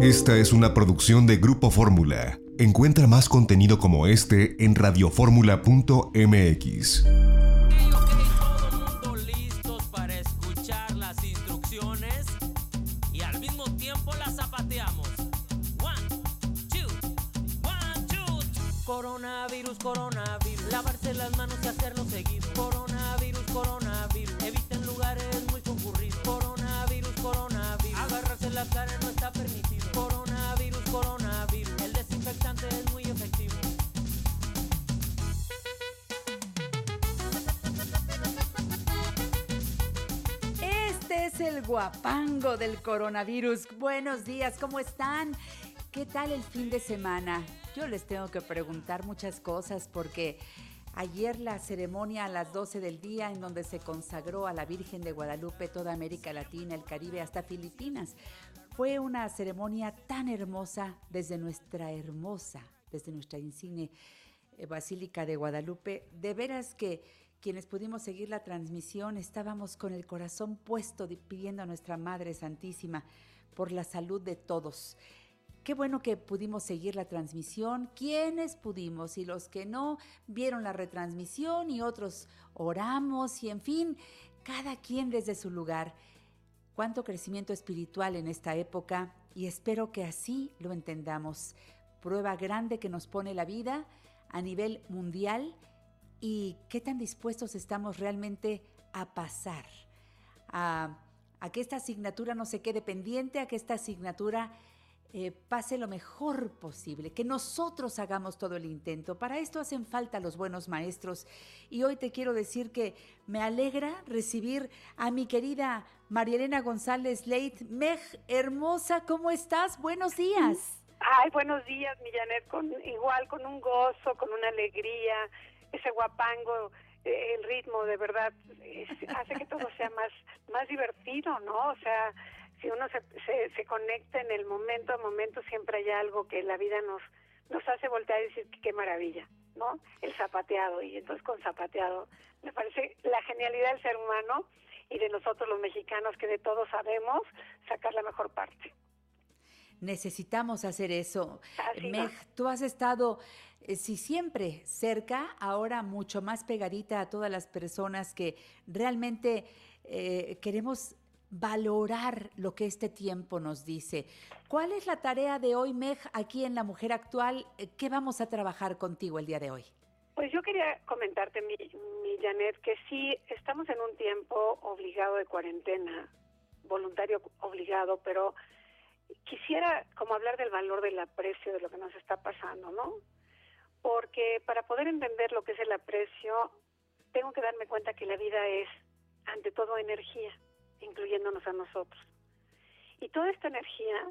Esta es una producción de Grupo Fórmula. Encuentra más contenido como este en radioformula.mx. listos para escuchar las instrucciones y al mismo tiempo las zapateamos. One, two, one, two. Coronavirus, coronavirus. El guapango del coronavirus. Buenos días, ¿cómo están? ¿Qué tal el fin de semana? Yo les tengo que preguntar muchas cosas porque ayer la ceremonia a las 12 del día en donde se consagró a la Virgen de Guadalupe toda América Latina, el Caribe, hasta Filipinas, fue una ceremonia tan hermosa desde nuestra hermosa, desde nuestra insigne eh, Basílica de Guadalupe. De veras que quienes pudimos seguir la transmisión estábamos con el corazón puesto di- pidiendo a nuestra Madre Santísima por la salud de todos. Qué bueno que pudimos seguir la transmisión. Quienes pudimos y los que no vieron la retransmisión y otros oramos y en fin, cada quien desde su lugar. Cuánto crecimiento espiritual en esta época y espero que así lo entendamos. Prueba grande que nos pone la vida a nivel mundial y qué tan dispuestos estamos realmente a pasar, a, que esta asignatura no se quede pendiente, a que esta asignatura eh, pase lo mejor posible, que nosotros hagamos todo el intento. Para esto hacen falta los buenos maestros. Y hoy te quiero decir que me alegra recibir a mi querida Marielena González Leit. Meg, hermosa, ¿cómo estás? Buenos días. Ay, buenos días, mi Janet, con, igual con un gozo, con una alegría, ese guapango, eh, el ritmo, de verdad, hace que todo sea más, más divertido, ¿no? O sea, si uno se, se, conecta en el momento a momento, siempre hay algo que la vida nos, nos hace voltear y decir qué maravilla, ¿no? El zapateado, y entonces con zapateado, me parece la genialidad del ser humano y de nosotros los mexicanos que de todo sabemos sacar la mejor parte. Necesitamos hacer eso. Meg, tú has estado, eh, si siempre cerca, ahora mucho más pegadita a todas las personas que realmente eh, queremos valorar lo que este tiempo nos dice. ¿Cuál es la tarea de hoy, Meg, aquí en La Mujer Actual? Eh, ¿Qué vamos a trabajar contigo el día de hoy? Pues yo quería comentarte, mi, mi Janet, que sí estamos en un tiempo obligado de cuarentena, voluntario obligado, pero quisiera como hablar del valor del aprecio de lo que nos está pasando, ¿no? Porque para poder entender lo que es el aprecio, tengo que darme cuenta que la vida es, ante todo, energía, incluyéndonos a nosotros. Y toda esta energía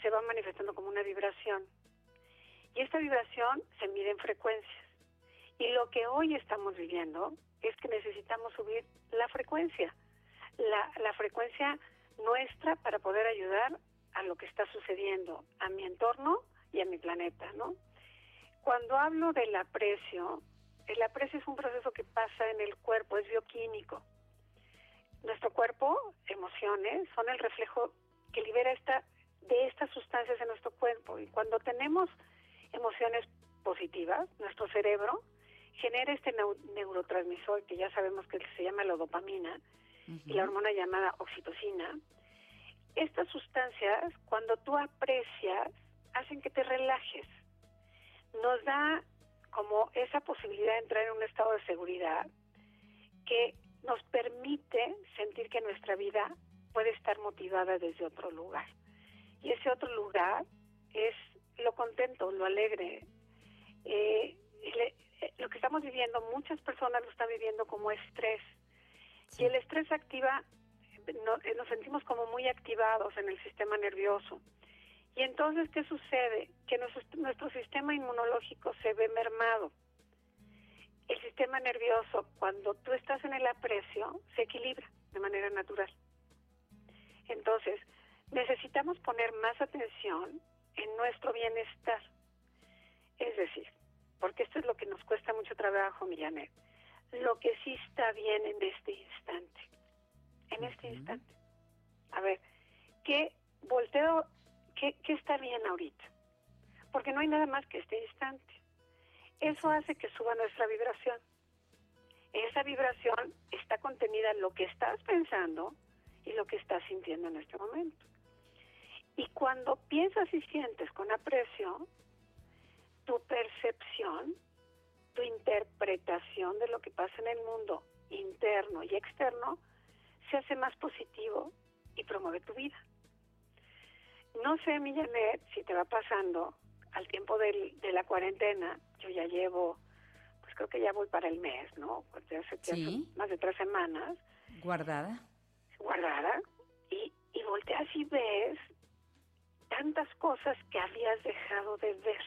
se va manifestando como una vibración. Y esta vibración se mide en frecuencias. Y lo que hoy estamos viviendo es que necesitamos subir la frecuencia, la, la frecuencia nuestra para poder ayudar a lo que está sucediendo, a mi entorno y a mi planeta, ¿no? Cuando hablo del aprecio, el aprecio es un proceso que pasa en el cuerpo, es bioquímico. Nuestro cuerpo, emociones, son el reflejo que libera esta, de estas sustancias en nuestro cuerpo. Y cuando tenemos emociones positivas, nuestro cerebro genera este neu- neurotransmisor que ya sabemos que se llama la dopamina y la hormona llamada oxitocina. Estas sustancias, cuando tú aprecias, hacen que te relajes. Nos da como esa posibilidad de entrar en un estado de seguridad que nos permite sentir que nuestra vida puede estar motivada desde otro lugar. Y ese otro lugar es lo contento, lo alegre. Eh, eh, lo que estamos viviendo, muchas personas lo están viviendo como estrés. Y el estrés activa eh, nos sentimos como muy activados en el sistema nervioso. Y entonces, ¿qué sucede? Que nuestro, nuestro sistema inmunológico se ve mermado. El sistema nervioso, cuando tú estás en el aprecio, se equilibra de manera natural. Entonces, necesitamos poner más atención en nuestro bienestar. Es decir, porque esto es lo que nos cuesta mucho trabajo, Millanet, lo que sí está bien en este instante. En este instante. A ver, ¿qué volteo, qué, qué está bien ahorita? Porque no hay nada más que este instante. Eso hace que suba nuestra vibración. Esa vibración está contenida en lo que estás pensando y lo que estás sintiendo en este momento. Y cuando piensas y sientes con aprecio, tu percepción, tu interpretación de lo que pasa en el mundo interno y externo se hace más positivo y promueve tu vida. No sé, Millanet, si te va pasando al tiempo de la cuarentena, yo ya llevo, pues creo que ya voy para el mes, ¿no? Pues hace, más de tres semanas. Guardada. Guardada. Y, y volteas y ves tantas cosas que habías dejado de ver.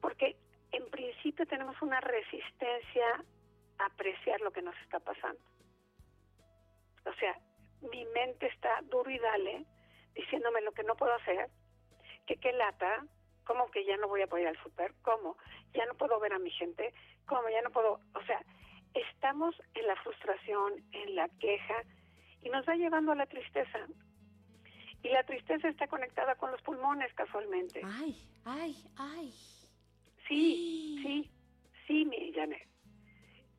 Porque en principio tenemos una resistencia a apreciar lo que nos está pasando. O sea, mi mente está duro y dale diciéndome lo que no puedo hacer, que qué lata, ¿cómo que ya no voy a poder ir al súper? ¿Cómo? Ya no puedo ver a mi gente, ¿cómo? Ya no puedo, o sea, estamos en la frustración, en la queja y nos va llevando a la tristeza. Y la tristeza está conectada con los pulmones casualmente. Ay, ay, ay. Sí, sí, sí, mi Janet.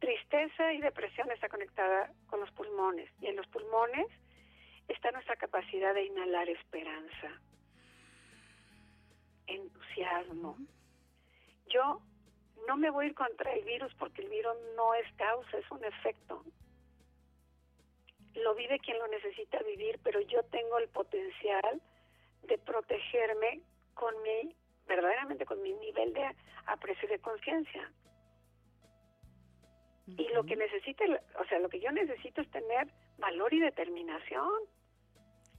Tristeza y depresión está conectada con los pulmones. Y en los pulmones está nuestra capacidad de inhalar esperanza, entusiasmo. Yo no me voy a ir contra el virus porque el virus no es causa, es un efecto lo vive quien lo necesita vivir, pero yo tengo el potencial de protegerme con mi, verdaderamente con mi nivel de aprecio de conciencia. Y lo que necesite, o sea, lo que yo necesito es tener valor y determinación.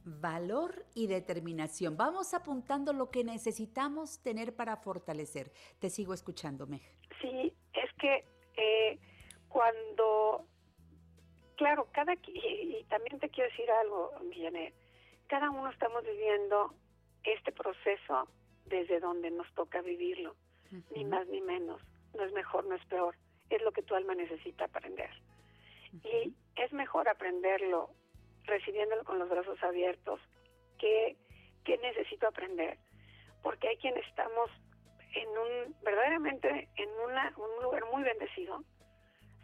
Valor y determinación. Vamos apuntando lo que necesitamos tener para fortalecer. Te sigo escuchando, Meg. Sí, es que eh, cuando Claro, cada y, también te quiero decir algo, Villanet. Cada uno estamos viviendo este proceso desde donde nos toca vivirlo, ni más ni menos. No es mejor, no es peor. Es lo que tu alma necesita aprender. Y es mejor aprenderlo recibiéndolo con los brazos abiertos que, que necesito aprender. Porque hay quien estamos en un, verdaderamente en una, un lugar muy bendecido,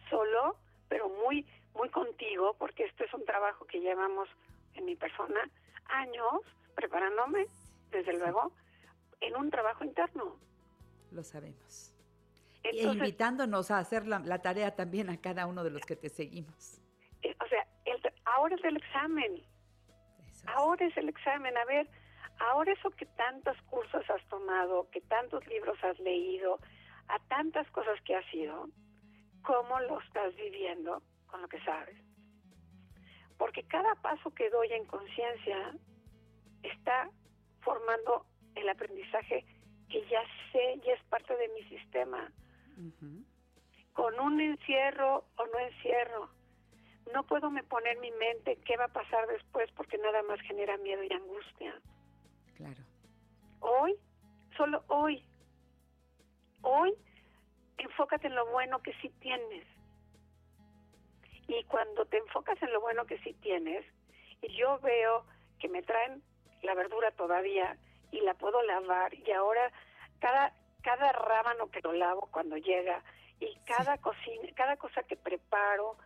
solo, pero muy muy contigo, porque este es un trabajo que llevamos en mi persona años preparándome, desde luego, en un trabajo interno. Lo sabemos. Y invitándonos a hacer la, tarea también a cada uno de los que te seguimos. Eh, o sea, ahora es el examen. Ahora es el examen. A ver, ahora eso que tantos cursos has tomado, que tantos libros has leído, a tantas cosas que has ido, ¿cómo lo estás viviendo? con lo que sabes. Porque cada paso que doy en conciencia está formando el aprendizaje que ya sé, ya es parte de mi sistema. Con un encierro o no encierro, no puedo me poner mi mente qué va a pasar después porque nada más genera miedo y angustia. Claro. Hoy, solo hoy, hoy, enfócate en lo bueno que sí tienes. Y cuando te enfocas en lo bueno que sí tienes, y yo veo que me traen la verdura todavía y la puedo lavar, y ahora cada, cada rábano que lo lavo cuando llega, y cada cocina, cada cosa que preparo,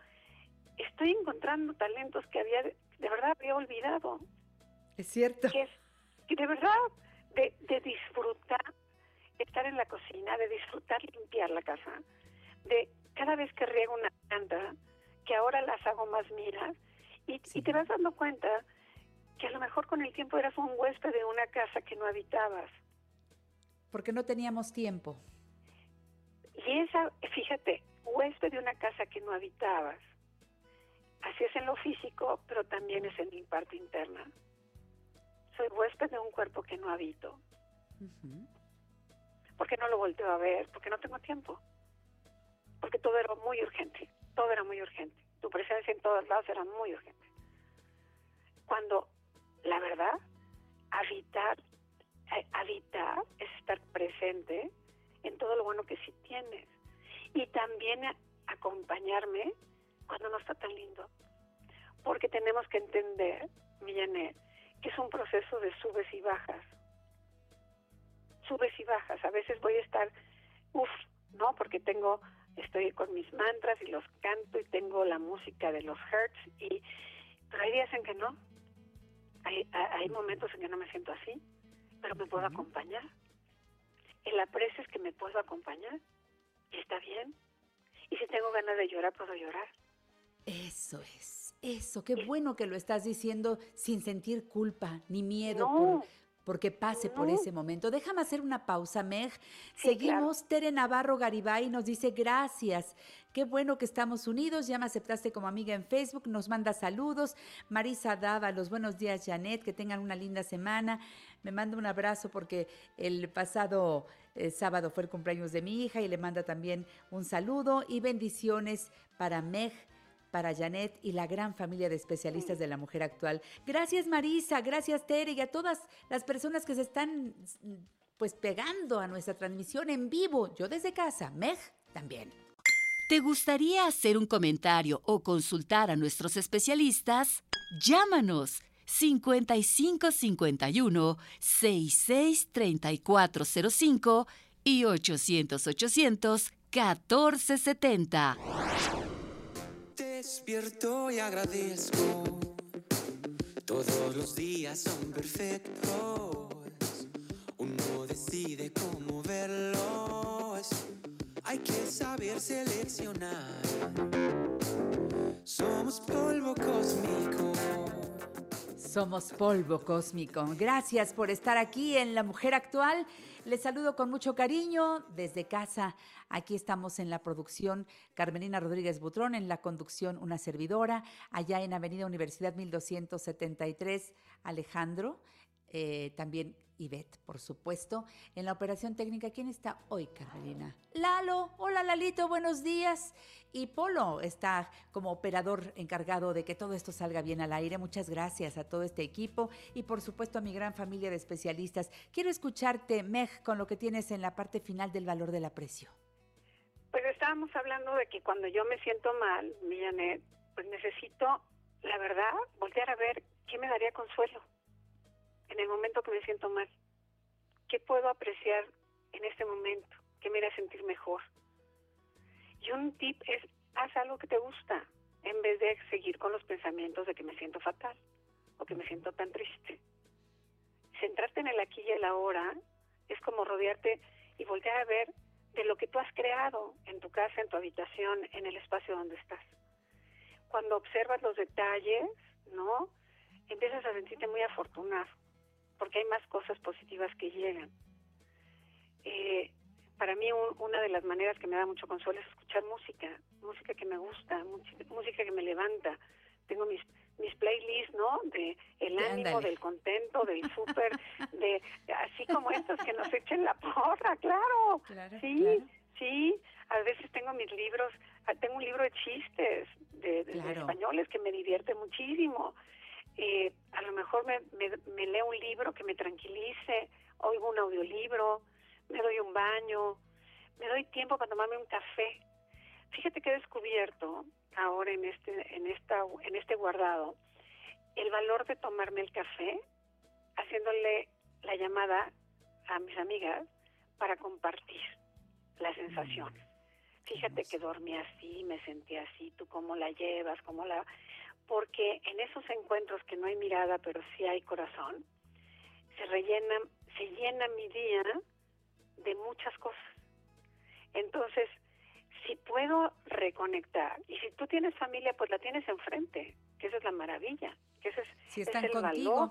estoy encontrando talentos que había, de verdad había olvidado. Es cierto. Que, de verdad, de, de disfrutar estar en la cocina, de disfrutar limpiar la casa, de cada vez que riego una planta, que ahora las hago más miras y, te vas dando cuenta que a lo mejor con el tiempo eras un huésped de una casa que no habitabas. Porque no teníamos tiempo. Y esa, fíjate, huésped de una casa que no habitabas, así es en lo físico, pero también es en mi parte interna. Soy huésped de un cuerpo que no habito. Porque no lo volteo a ver, porque no tengo tiempo. Porque todo era muy urgente, todo era muy urgente. Tu presencia en todos lados era muy urgente. Cuando la verdad, habitar, habitar es estar presente en todo lo bueno que sí tienes. Y también acompañarme cuando no está tan lindo. Porque tenemos que entender, Millanet, que es un proceso de subes y bajas. Subes y bajas. A veces voy a estar, uff, ¿no? Porque tengo, estoy con mis mantras y los canto y tengo la música de los hertz y, pero hay días en que no. Hay, hay momentos en que no me siento así, pero me puedo acompañar. El aprecio es que me puedo acompañar y está bien. Y si tengo ganas de llorar, puedo llorar. Eso es, eso, qué bueno que lo estás diciendo sin sentir culpa ni miedo No. Porque pase por ese momento. Déjame hacer una pausa, Meg. Seguimos. Tere Navarro Garibay nos dice gracias. Qué bueno que estamos unidos. Ya me aceptaste como amiga en Facebook. Nos manda saludos. Marisa Dava, los buenos días, Janet. Que tengan una linda semana. Me manda un abrazo porque el pasado eh, sábado fue el cumpleaños de mi hija y le manda también un saludo y bendiciones para Meg para Janet y la gran familia de especialistas de la mujer actual. Gracias Marisa, gracias Tere y a todas las personas que se están pues pegando a nuestra transmisión en vivo. Yo desde casa, Meg también. ¿Te gustaría hacer un comentario o consultar a nuestros especialistas? Llámanos 5551 663405 y 800 800 1470. Despierto y agradezco. Todos los días son perfectos. Uno decide cómo verlos. Hay que saber seleccionar. Somos polvo cósmico. Somos polvo cósmico. Gracias por estar aquí en La Mujer Actual. Les saludo con mucho cariño desde casa. Aquí estamos en la producción Carmelina Rodríguez Butrón, en la conducción una servidora, allá en Avenida Universidad 1273, Alejandro. Eh, también Ivette, por supuesto. En la operación técnica, ¿quién está hoy, Carmelina? Lalo. Hola, Lalito, buenos días. Y Polo está como operador encargado de que todo esto salga bien al aire. Muchas gracias a todo este equipo y por supuesto a mi gran familia de especialistas. Quiero escucharte, Meg, con lo que tienes en la parte final del valor del aprecio. Pues estábamos hablando de que cuando yo me siento mal, mi Janet, pues necesito, la verdad, voltear a ver qué me daría consuelo en el momento que me siento mal. ¿Qué puedo apreciar en este momento? ¿Qué me hará sentir mejor? Y un tip es, haz algo que te gusta, en vez de seguir con los pensamientos de que me siento fatal o que me siento tan triste. Centrarte en el aquí y el ahora es como rodearte y voltear a ver de lo que tú has creado en tu casa, en tu habitación, en el espacio donde estás. Cuando observas los detalles, ¿no? Empiezas a sentirte muy afortunado, porque hay más cosas positivas que llegan. Eh, para mí un- una de las maneras que me da mucho consuelo es escuchar música, música que me gusta, música, música que me levanta. Tengo mis mis playlists, ¿no? De el ánimo, Ándale. del contento, del súper, de así como estos que nos echen la porra, claro. Claro, sí, claro. sí. A veces tengo mis libros, ah, tengo un libro de chistes de, de- de Claro. españoles que me divierte muchísimo. Eh, a lo mejor me, me, me leo un libro que me tranquilice, oigo un audiolibro, me doy un baño, me doy tiempo para tomarme un café. Fíjate que he descubierto ahora en este en esta en este guardado el valor de tomarme el café haciéndole la llamada a mis amigas para compartir la sensación. Fíjate que dormí así, me sentí así, tú cómo la llevas, cómo la porque en esos encuentros que no hay mirada, pero sí hay corazón, se rellena se llena mi día de muchas cosas. Entonces, si puedo reconectar, y si tú tienes familia, pues la tienes enfrente, que esa es la maravilla, que ese es, Si es están el contigo. valor.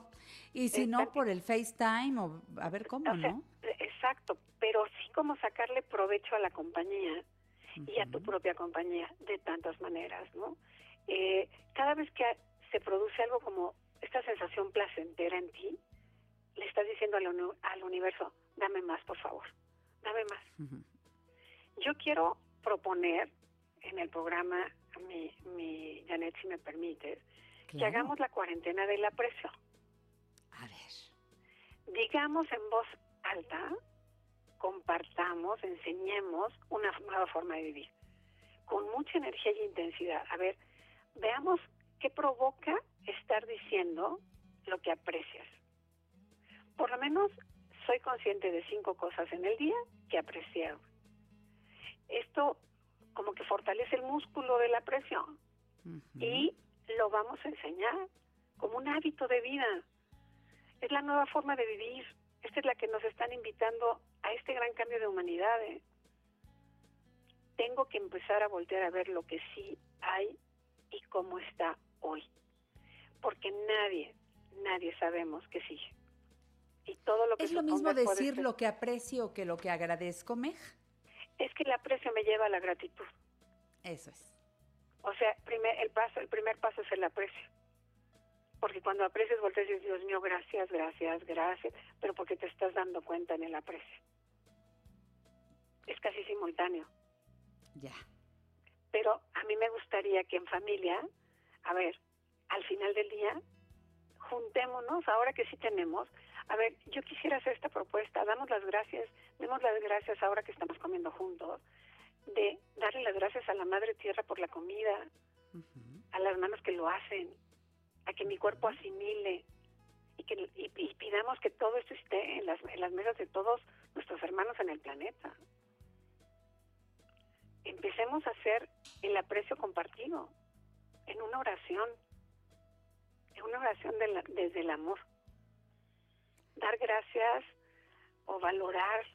Y si no, por el FaceTime o a ver cómo, O sea, ¿no? Exacto, pero sí como sacarle provecho a la compañía y a tu propia compañía de tantas maneras, ¿no? Eh, cada vez que se produce algo como esta sensación placentera en ti, le estás diciendo al, uni- al universo, dame más, por favor, dame más. Yo quiero proponer en el programa, mi, mi Janet, si me permites, que hagamos la cuarentena del aprecio. A ver. Digamos en voz alta, compartamos, enseñemos una nueva forma de vivir, con mucha energía y intensidad. A ver, veamos qué provoca estar diciendo lo que aprecias. Por lo menos soy consciente de cinco cosas en el día que aprecié. Esto como que fortalece el músculo de la presión y lo vamos a enseñar como un hábito de vida. Es la nueva forma de vivir. Esta es la que nos están invitando a este gran cambio de humanidad. ¿eh? Tengo que empezar a voltear a ver lo que sí hay y cómo está hoy. Porque nadie, nadie sabemos qué sigue. Y todo lo que ¿Es lo mismo decir ser- lo que aprecio que lo que agradezco, Meg? Es que el aprecio me lleva a la gratitud. Eso es. O sea, primer, el paso, el primer paso es el aprecio. Porque cuando aprecias, volteas y dices, Dios mío, gracias, gracias, gracias, pero porque te estás dando cuenta en el aprecio. Es casi simultáneo. Ya. Pero a mí me gustaría que en familia, a ver, al final del día, juntémonos, ahora que sí tenemos, a ver, yo quisiera hacer esta propuesta, damos las gracias, demos las gracias ahora que estamos comiendo juntos, de darle las gracias a la Madre Tierra por la comida, a las manos que lo hacen, a que mi cuerpo asimile y que y, y pidamos que todo esto esté en las, en las mesas de todos nuestros hermanos en el planeta. Empecemos a hacer el aprecio compartido en una oración, en una oración desde el amor. Dar gracias o valorar,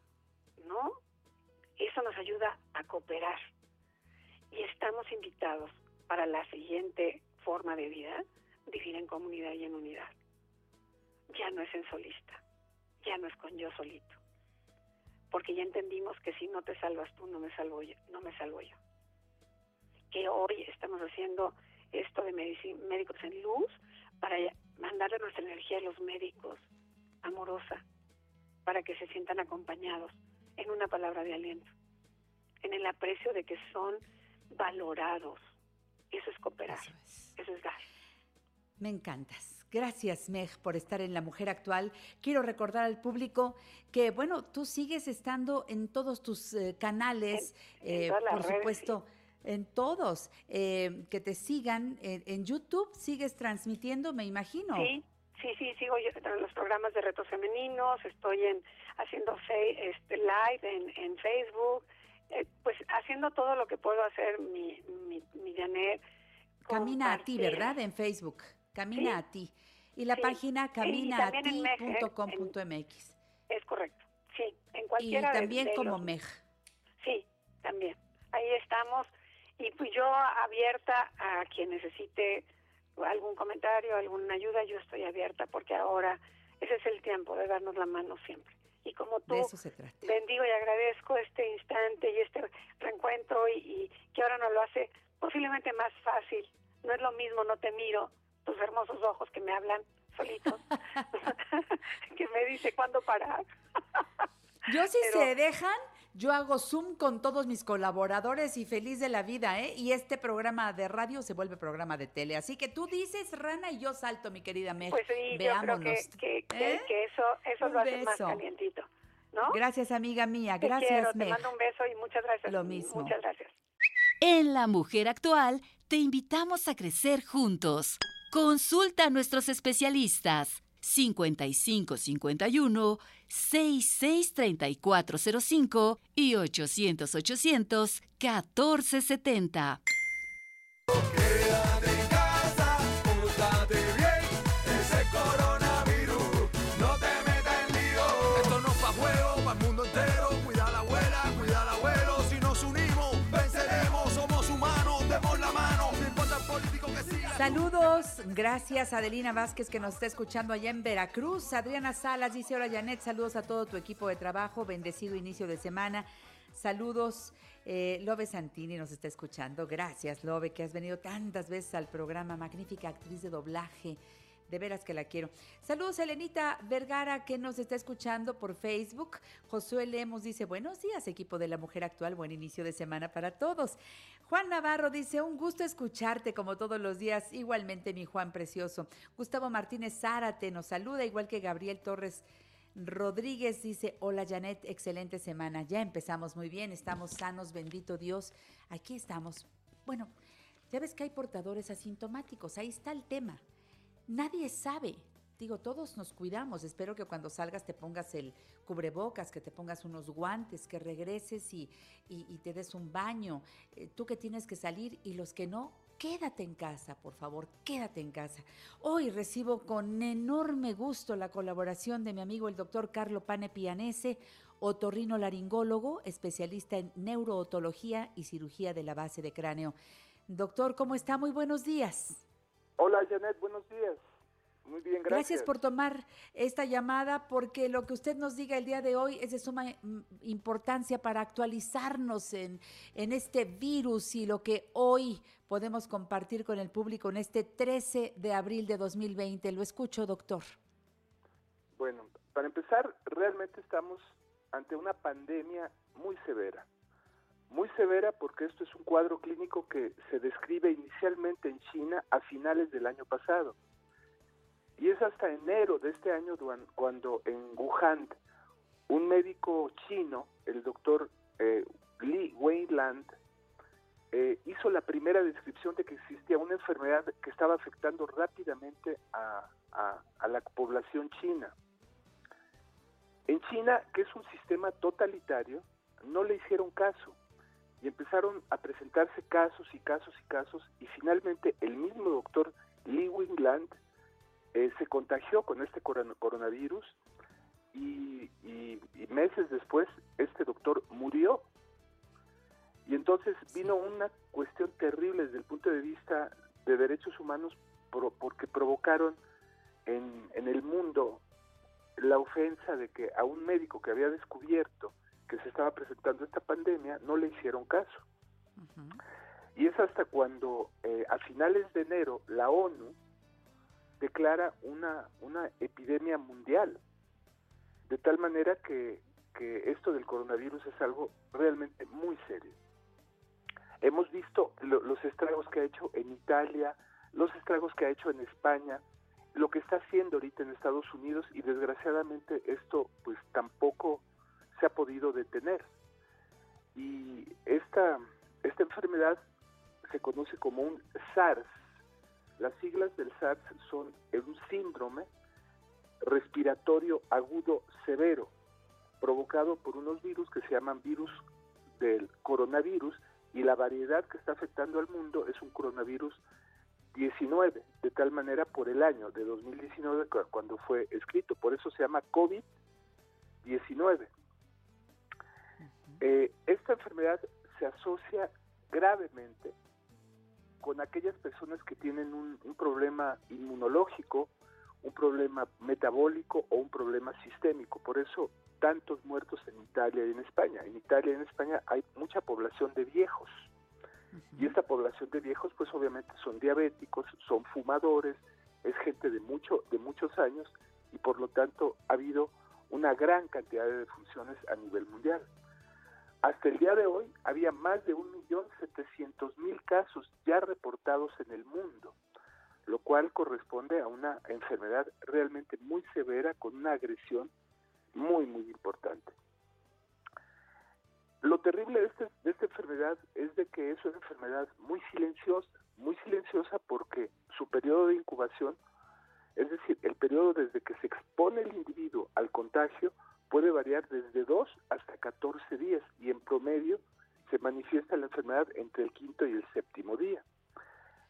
¿no? Eso nos ayuda a cooperar. Y estamos invitados para la siguiente forma de vida, vivir en comunidad y en unidad. Ya no es en solista, ya no es con yo solito. Porque ya entendimos que si no te salvas tú, no me salvo yo. No me salvo yo. Que hoy estamos haciendo esto de médicos en luz para mandarle nuestra energía a los médicos, amorosa, para que se sientan acompañados en una palabra de aliento, en el aprecio de que son valorados. Eso es cooperar, Eso es. eso es dar. Me encantas. Gracias, Meg, por estar en La Mujer Actual. Quiero recordar al público que, bueno, tú sigues estando en todos tus eh, canales, En- en eh, por redes, supuesto, en todos. eh, que te sigan en, YouTube, sigues transmitiendo, me imagino. Sí, sí, sí, sigo yo en los programas de retos femeninos, estoy en haciendo fe- este, live en, en Facebook, pues haciendo todo lo que puedo hacer mi, mi, mi Janet. Camina a ti. ¿verdad? En Facebook. Camina Sí. a ti. Y la Sí. página Y caminaati.com.mx. Es correcto, sí, en Y cualquiera de- también de como los- Meg. Sí, también. Ahí estamos. Y pues yo abierta a quien necesite algún comentario, alguna ayuda, yo estoy abierta porque ahora ese es el tiempo de darnos la mano siempre. Y como tú, De eso se trata. bendigo y agradezco este instante y este reencuentro y, y que ahora nos lo hace posiblemente más fácil. No es lo mismo, no te miro, tus hermosos ojos que me hablan solitos, que me dice cuándo parar. Yo si Pero- se dejan, yo hago Zoom con todos mis colaboradores y feliz de la vida, ¿eh? Y este programa de radio se vuelve programa de tele. Así que tú dices, Rana, y yo salto, mi querida Meg. Pues sí, yo creo Veámonos. que, que, que- ¿Eh? que eso, eso Un lo hace más calientito, ¿no? Gracias, amiga mía. Te Gracias, quiero, te mando un beso y muchas gracias. Lo mismo. Muchas gracias. En La Mujer Actual te invitamos a crecer juntos. Consulta a nuestros especialistas 5551 663405 y 800 800 1470. Saludos, gracias Adelina Vázquez que nos está escuchando allá en Veracruz. Adriana Salas dice, hola Janet, saludos a todo tu equipo de trabajo, bendecido inicio de semana. Saludos, eh, Lobe Santini nos está escuchando. Gracias, Lobe, que has venido tantas veces al programa. Magnífica actriz de doblaje. De veras que la quiero. Saludos, Elenita Vergara, que nos está escuchando por Facebook. Josué Lemos dice, buenos días, equipo de la mujer actual. Buen inicio de semana para todos. Juan Navarro dice, un gusto escucharte como todos los días. Igualmente, mi Juan precioso. Gustavo Martínez Zárate nos saluda, igual que Gabriel Torres. Rodríguez dice, hola Janet, excelente semana. Ya empezamos muy bien, estamos sanos, bendito Dios. Aquí estamos. Bueno, ya ves que hay portadores asintomáticos, ahí está el tema. Nadie sabe. Digo, todos nos cuidamos. Espero que cuando salgas te pongas el cubrebocas, que te pongas unos guantes, que regreses y, te des un baño. Eh, tú que tienes que salir y los que no, quédate en casa, por favor, quédate en casa. Hoy recibo con enorme gusto la colaboración de mi amigo el doctor Carlo Pane Pianese, otorrino laringólogo, especialista en neurootología y cirugía de la base de cráneo. Doctor, ¿cómo está? Muy buenos días. Hola Janet, buenos días. Muy bien, gracias. Gracias por tomar esta llamada porque lo que usted nos diga el día de hoy es de suma mm, importancia para actualizarnos en, en este virus y lo que hoy podemos compartir con el público en este 13 de abril de 2020. Lo escucho, doctor. Bueno, para empezar, realmente estamos ante una pandemia muy severa. Muy severa porque esto es un cuadro clínico que se describe inicialmente en China a finales del año pasado. Y es hasta enero de este año cuando en Wuhan un médico chino, el doctor eh, Li Weiland, eh, hizo la primera descripción de que existía una enfermedad que estaba afectando rápidamente a- a la población china. En China, que es un sistema totalitario, no le hicieron caso y empezaron a presentarse casos y casos y casos y finalmente el mismo doctor Li Wingland eh, se contagió con este coron- coronavirus y, y- y meses después este doctor murió. Y entonces vino una cuestión terrible desde el punto de vista de derechos humanos pro- porque provocaron en, en el mundo la ofensa de que a un médico que había descubierto que se estaba presentando esta pandemia no le hicieron caso. Y es hasta cuando eh, a finales de enero la ONU declara una, una epidemia mundial, de tal manera que, que esto del coronavirus es algo realmente muy serio. Hemos visto lo- los estragos que ha hecho en Italia, los estragos que ha hecho en España, lo que está haciendo ahorita en Estados Unidos y desgraciadamente esto pues tampoco se ha podido detener. Y esta, esta enfermedad se conoce como un SARS. Las siglas del SARS son un síndrome respiratorio agudo severo, provocado por unos virus que se llaman virus del coronavirus y la variedad que está afectando al mundo es un coronavirus 19, de tal manera por el año de 2019 cu- cuando fue escrito, por eso se llama COVID-19. Eh, esta enfermedad se asocia gravemente con aquellas personas que tienen un, un problema inmunológico, un problema metabólico o un problema sistémico. Por eso tantos muertos en Italia y en España. En Italia y en España hay mucha población de viejos. Y esta población de viejos, pues obviamente son diabéticos, son fumadores, es gente de mucho, de muchos años, y por lo tanto ha habido una gran cantidad de defunciones a nivel mundial. Hasta el día de hoy había más de 1.700.000 casos ya reportados en el mundo, lo cual corresponde a una enfermedad realmente muy severa con una agresión muy, muy importante. Lo terrible de, este- de esta enfermedad es de que es una enfermedad muy silenciosa, muy silenciosa porque su periodo de incubación, es decir, el periodo desde que se expone el individuo al contagio, puede variar desde 2 hasta 14 días y en promedio se manifiesta la enfermedad entre el quinto y el séptimo día.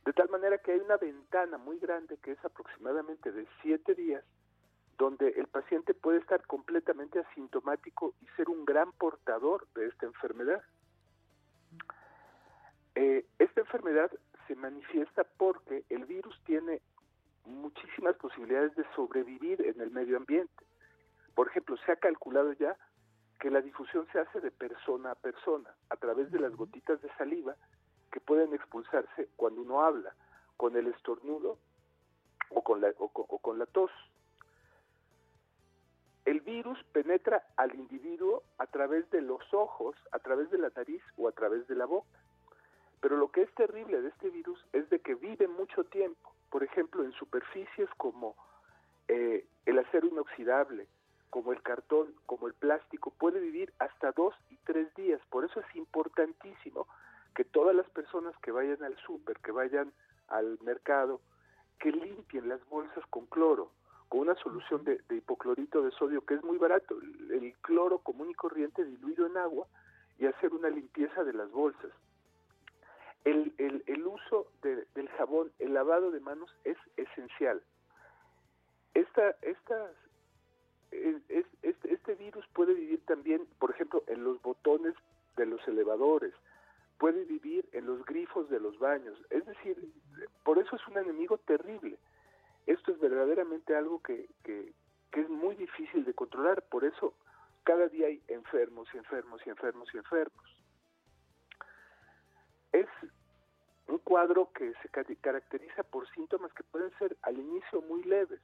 De tal manera que hay una ventana muy grande que es aproximadamente de 7 días donde el paciente puede estar completamente asintomático y ser un gran portador de esta enfermedad. Eh, esta enfermedad se manifiesta porque el virus tiene muchísimas posibilidades de sobrevivir en el medio ambiente. Por ejemplo, se ha calculado ya que la difusión se hace de persona a persona, a través de las gotitas de saliva que pueden expulsarse cuando uno habla, con el estornudo o con la, o con la tos. El virus penetra al individuo a través de los ojos, a través de la nariz o a través de la boca. Pero lo que es terrible de este virus es de que vive mucho tiempo, por ejemplo, en superficies como eh, el acero inoxidable, como el cartón, como el plástico, puede vivir hasta dos y tres días. Por eso es importantísimo que todas las personas que vayan al súper, que vayan al mercado, que limpien las bolsas con cloro, con una solución de, hipoclorito de sodio que es muy barato, el, cloro común y corriente diluido en agua y hacer una limpieza de las bolsas. El, el, uso del jabón, el lavado de manos es esencial. Esta, estas este, este virus puede vivir también, por ejemplo, en los botones de los elevadores, puede vivir en los grifos de los baños. Es decir, por eso es un enemigo terrible. Esto es verdaderamente algo que, es muy difícil de controlar. Por eso cada día hay enfermos y enfermos y enfermos y enfermos. Es un cuadro que se caracteriza por síntomas que pueden ser al inicio muy leves.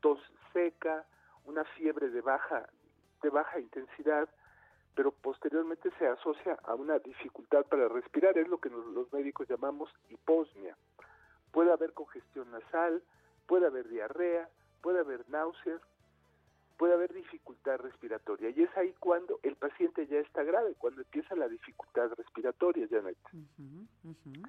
Tos seca, una fiebre de baja, de baja intensidad, pero posteriormente se asocia a una dificultad para respirar, es lo que los médicos llamamos hiposmia. Puede haber congestión nasal, puede haber diarrea, puede haber náuseas, puede haber dificultad respiratoria. Y es ahí cuando el paciente ya está grave, cuando empieza la dificultad respiratoria, Janet. Después,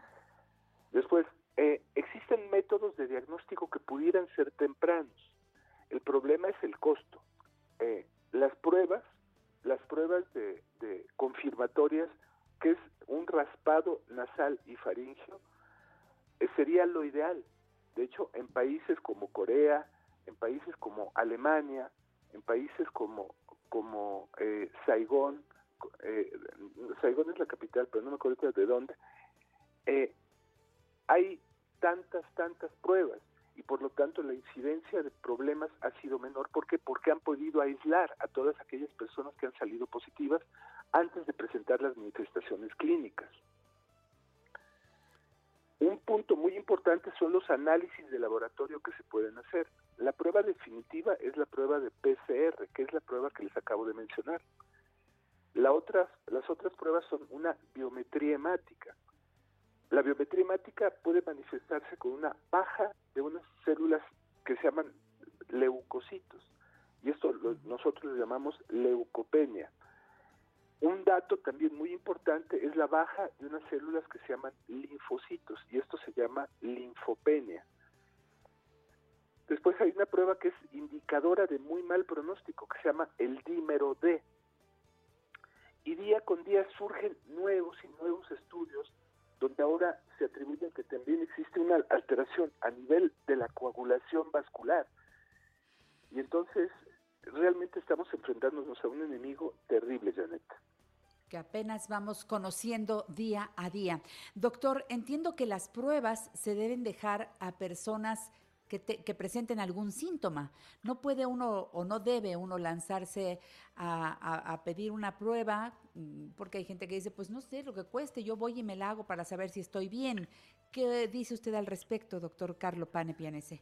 que vamos conociendo día a día. Doctor, entiendo que las pruebas se deben dejar a personas que, presenten algún síntoma. No puede uno o no debe uno lanzarse a, pedir una prueba, mm, porque hay gente que dice, pues no sé lo que cueste, yo voy y me la hago para saber si estoy bien. ¿Qué dice usted al respecto, doctor Carlo Pane Pianese?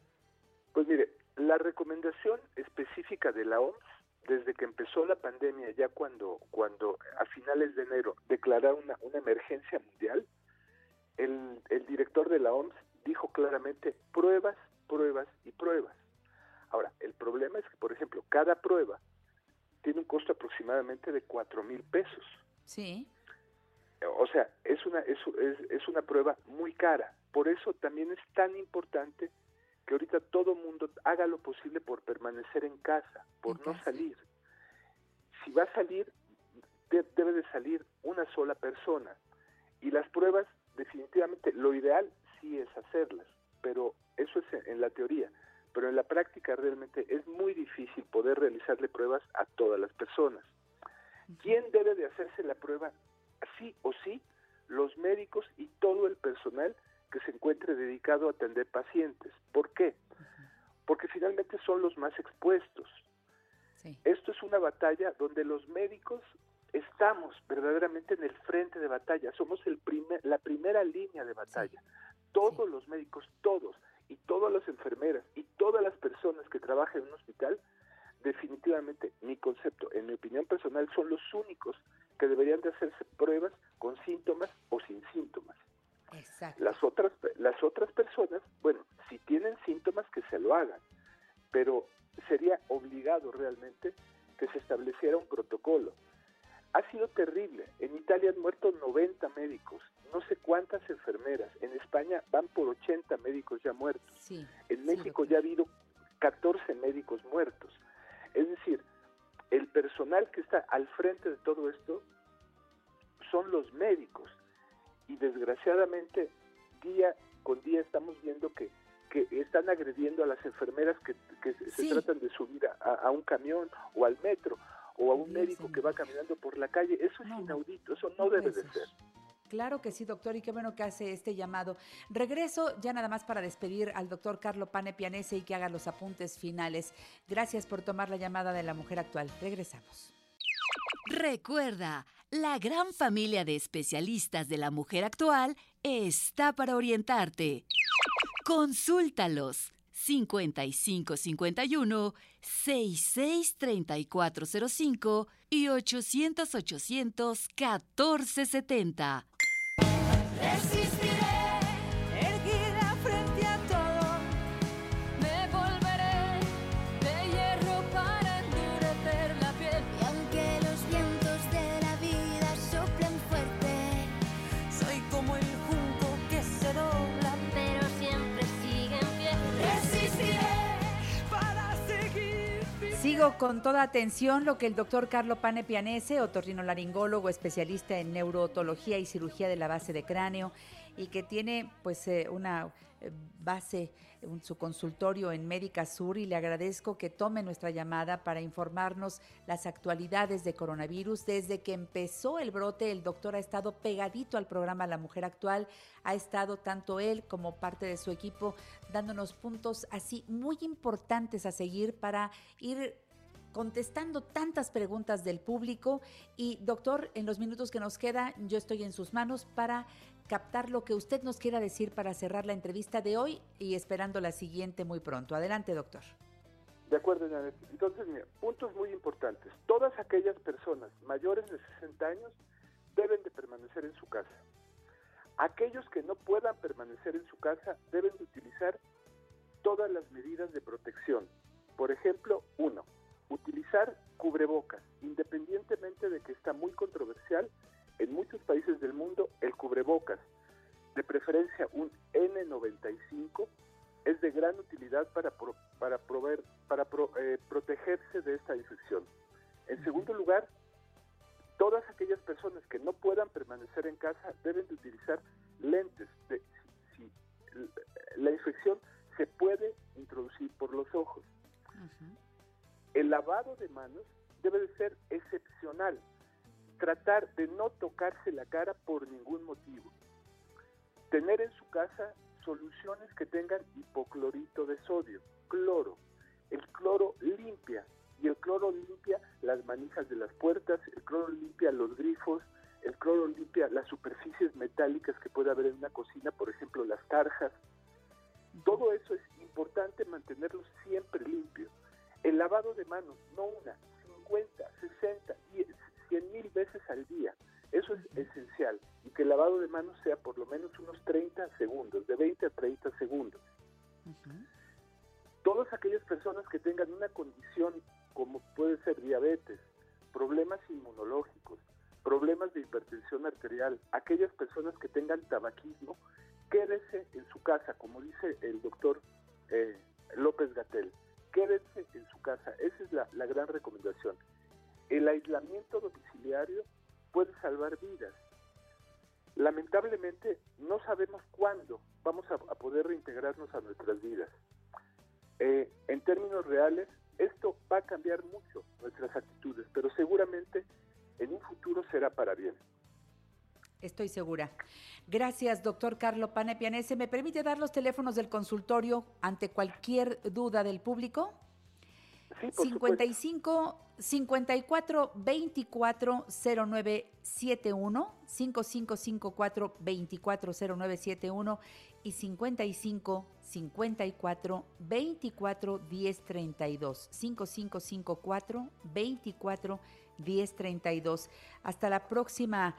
Pues mire, la recomendación específica de la OMS, desde que empezó la pandemia, ya cuando, cuando a finales de enero declararon una, una emergencia mundial, el, el director de la OMS dijo claramente pruebas pruebas y pruebas. Ahora, el problema es que, por ejemplo, cada prueba tiene un costo aproximadamente de cuatro mil pesos. Sí. O sea, es una, es, es, una prueba muy cara. Por eso también es tan importante que ahorita todo mundo haga lo posible por permanecer en casa, por no salir. Si va a salir, debe de salir una sola persona. Y las pruebas, definitivamente, lo ideal sí es hacerlas, pero eso es en la teoría, pero en la práctica realmente es muy difícil poder realizarle pruebas a todas las personas. ¿Quién debe de hacerse la prueba? Sí o sí, los médicos y todo el personal que se encuentre dedicado a atender pacientes. ¿Por qué? Porque finalmente son los más expuestos. Esto es una batalla donde los médicos estamos verdaderamente en el frente de batalla, somos el primer, la primera línea de batalla. Todos los médicos, todos, y todas las enfermeras y todas las personas que trabajan en un hospital, definitivamente, mi concepto, en mi opinión personal, son los únicos que deberían de hacerse pruebas con síntomas o sin síntomas. Las otras, las otras personas, bueno, si tienen síntomas que se lo hagan, pero sería obligado realmente que se estableciera un protocolo. Ha sido terrible. En Italia han muerto 90 médicos, no sé cuántas enfermeras. En España van por 80 médicos ya muertos. en México ya ha habido 14 médicos muertos. Es decir, el personal que está al frente de todo esto son los médicos. Y desgraciadamente, día con día estamos viendo que, que están agrediendo a las enfermeras que, se tratan de subir a, un camión o al metro o a un médico que va caminando por la calle. Eso es inaudito, eso no, debe de ser. Claro que sí, doctor, y qué bueno que hace este llamado. Regreso ya nada más para despedir al doctor Carlo Pane Pianese y que haga los apuntes finales. Gracias por tomar la llamada de la mujer actual. Regresamos. Recuerda, la gran familia de especialistas de la mujer actual está para orientarte. Consúltalos 5551 663405 y 800 800 1470. Resistiré, Con toda atención lo que el doctor Carlo Pane Pianese, otorrinolaringólogo, especialista en neurotología y cirugía de la base de cráneo, y que tiene pues eh, una eh, base su consultorio en Médica Sur y le agradezco que tome nuestra llamada para informarnos las actualidades de coronavirus. Desde que empezó el brote, el doctor ha estado pegadito al programa La Mujer Actual, ha estado tanto él como parte de su equipo dándonos puntos así muy importantes a seguir para ir contestando tantas preguntas del público. Y doctor, en los minutos que nos queda, yo estoy en sus manos para captar lo que usted nos quiera decir para cerrar la entrevista de hoy y esperando la siguiente muy pronto. Adelante, doctor. De acuerdo. Entonces, mira, puntos muy importantes. Todas aquellas personas mayores de 60 años deben de permanecer en su casa. Aquellos que no puedan permanecer en su casa deben de utilizar todas las medidas de protección. Por ejemplo, uno, utilizar cubrebocas, independientemente de que está muy controversial, en muchos países del mundo el cubrebocas, de preferencia un N95, es de gran utilidad para, para, proveer, para eh, protegerse de esta infección. En segundo lugar, todas aquellas personas que no puedan permanecer en casa deben de utilizar lentes. De, si, la infección se puede introducir por los ojos. El lavado de manos debe de ser excepcional. Tratar de no tocarse la cara por ningún motivo. Tener en su casa soluciones que tengan hipoclorito de sodio, cloro. El cloro limpia y el cloro limpia las manijas de las puertas, el cloro limpia los grifos, el cloro limpia las superficies metálicas que puede haber en una cocina, por ejemplo las tarjas. Todo eso es importante mantenerlo siempre limpio. El lavado de manos, no una, 50, 60, 10, 100 mil veces al día. Eso es esencial. Y que el lavado de manos sea por lo menos unos 30 segundos, de 20 a 30 segundos. Todas aquellas personas que tengan una condición como puede ser diabetes, problemas inmunológicos, problemas de hipertensión arterial, aquellas personas que tengan tabaquismo, quédese en su casa, como dice el doctor eh, López Gatel quédense en su casa. Esa es la, gran recomendación. El aislamiento domiciliario puede salvar vidas. Lamentablemente no sabemos cuándo vamos a, poder reintegrarnos a nuestras vidas. Eh, en términos reales, esto va a cambiar mucho nuestras actitudes, pero seguramente en un futuro será para bien. Estoy segura. Gracias, doctor Carlo Panepianese. ¿Me permite dar los teléfonos del consultorio ante cualquier duda del público? Sí, por 55 54 24 09 71 5554 24 09 71 y 55 54 24 10 32 5554 24 10 32 hasta la próxima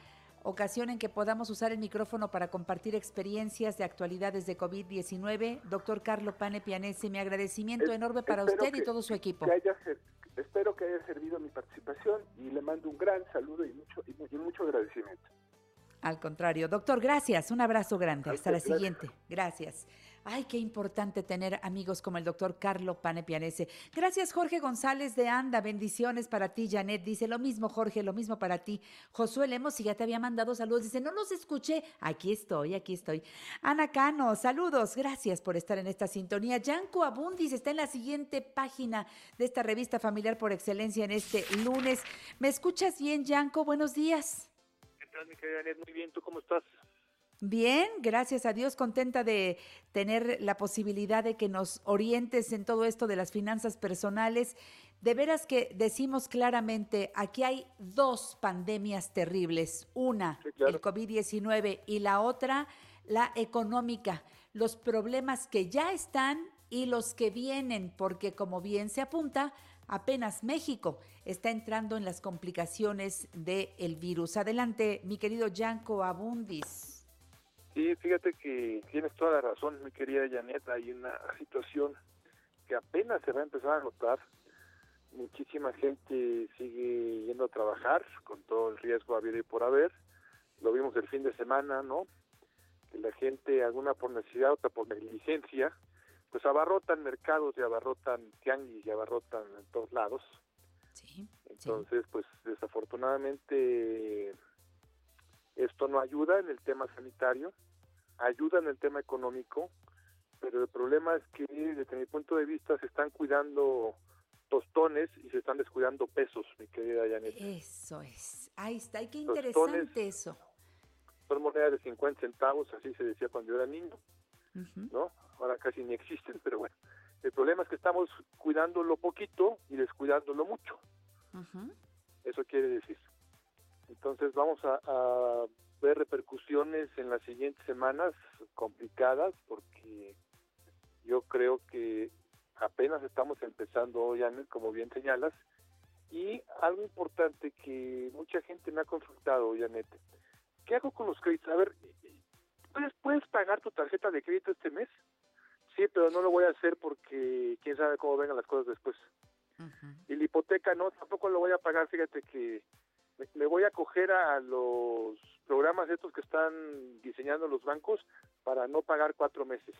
ocasión en que podamos usar el micrófono para compartir experiencias de actualidades de COVID-19. Doctor Carlo Pane Pianese, mi agradecimiento Es- enorme para usted y todo su equipo. que haya ser- espero que haya servido mi participación y le mando un gran saludo y mucho, y, mucho agradecimiento. Al contrario, doctor, gracias. Un abrazo grande. Hasta la gracias. siguiente. Gracias. Ay, qué importante tener amigos como el doctor Carlo Pane Pianese. Gracias, Jorge González de Anda. Bendiciones para ti, Janet. Dice lo mismo, Jorge, lo mismo para ti. Josué Lemos, si ya te había mandado saludos, dice, no los escuché. Aquí estoy, aquí estoy. Ana Cano, saludos. Gracias por estar en esta sintonía. Yanko Abundis está en la siguiente página de esta revista familiar por excelencia en este lunes. ¿Me escuchas bien, Yanko? Buenos días. ¿Qué tal, mi querida Janet? Muy bien, ¿tú cómo estás? Bien, gracias a Dios, contenta de tener la posibilidad de que nos orientes en todo esto de las finanzas personales. De veras que decimos claramente, aquí hay dos pandemias terribles, una Sí, claro. el COVID-19 y la otra la económica, los problemas que ya están y los que vienen, porque como bien se apunta, apenas México está entrando en las complicaciones del virus. Adelante, mi querido Yanko Abundis. Sí, fíjate que tienes toda la razón, mi querida Janet. Hay una situación que apenas se va a empezar a notar. Muchísima gente sigue yendo a trabajar con todo el riesgo habido y por haber. Lo vimos el fin de semana, ¿no? Que la gente, alguna por necesidad, otra por negligencia, pues abarrotan mercados y abarrotan tianguis y abarrotan en todos lados. Sí, Entonces, pues desafortunadamente esto no ayuda en el tema sanitario, ayuda en el tema económico, pero el problema es que desde mi punto de vista se están cuidando tostones y se están descuidando pesos, mi querida Janet. Eso es. Ahí está. Qué Tostones. interesante eso. Son monedas de 50 centavos, así se decía cuando yo era niño. ¿no? Ahora casi ni existen, pero bueno. El problema es que estamos cuidándolo poquito y descuidándolo mucho. Eso quiere decir. Entonces vamos a, a ver repercusiones en las siguientes semanas complicadas porque yo creo que apenas estamos empezando, Janet, como bien señalas, y algo importante que mucha gente me ha consultado, Janet, ¿qué hago con los créditos? A ver, ¿puedes, ¿puedes pagar tu tarjeta de crédito este mes? Sí, pero no lo voy a hacer porque quién sabe cómo vengan las cosas después. Y la hipoteca no, tampoco lo voy a pagar, fíjate que me, voy a coger a los programas estos que están diseñando los bancos para no pagar cuatro meses.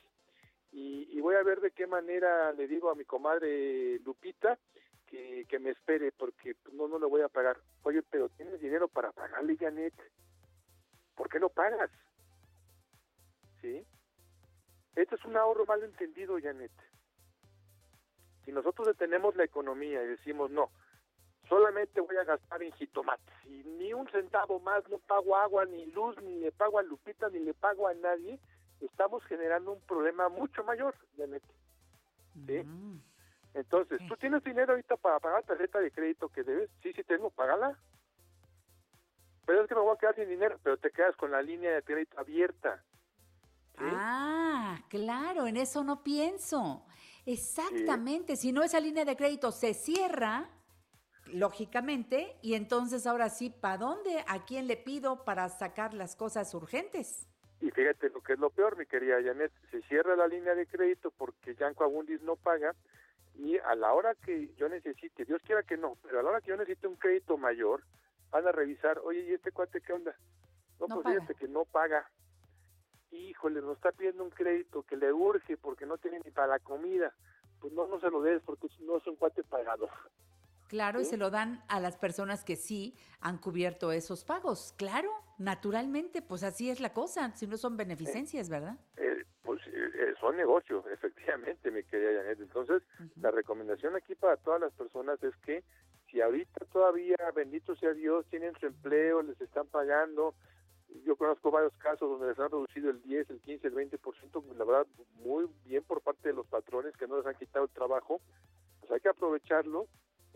Y, y voy a ver de qué manera le digo a mi comadre Lupita que, que me espere porque no, no le voy a pagar. Oye, pero tienes dinero para pagarle, Janet. ¿Por qué no pagas? ¿Sí? Este es un ahorro mal entendido, Janet. Si nosotros detenemos la economía y decimos, no, solamente voy a gastar en jitomates y ni un centavo más, no pago agua, ni luz, ni le pago a Lupita, ni le pago a nadie, estamos generando un problema mucho mayor, Janet. ¿Sí? Mm. Entonces, ¿tú tienes dinero ahorita para pagar la tarjeta de crédito que debes? Sí, sí tengo, págala. Pero es que me voy a quedar sin dinero, pero te quedas con la línea de crédito abierta. ¿sí? Ah, claro, en eso no pienso. Exactamente, si no esa línea de crédito se cierra, lógicamente, y entonces ahora sí, ¿para dónde? ¿A quién le pido para sacar las cosas urgentes? Y fíjate lo que es lo peor, mi querida Janet, se cierra la línea de crédito porque Yanko Abundis no paga y a la hora que yo necesite, Dios quiera que no, pero a la hora que yo necesite un crédito mayor, van a revisar, oye, ¿y este cuate qué onda? No, No pues fíjate que no paga. Híjole, nos está pidiendo un crédito que le urge porque no tiene ni para la comida. Pues no, no se lo des porque no es un cuate pagado. Claro, y se lo dan a las personas que sí han cubierto esos pagos. Claro, naturalmente, pues así es la cosa, si no son beneficencias, ¿verdad? Eh, pues eh, eh, son negocios, efectivamente, mi querida Janet. Entonces, la recomendación aquí para todas las personas es que si ahorita todavía, bendito sea Dios, tienen su empleo, les están pagando, yo conozco varios casos donde les han reducido el 10, el 15, el 20%, pues la verdad, muy bien por parte de los patrones que no les han quitado el trabajo, pues hay que aprovecharlo.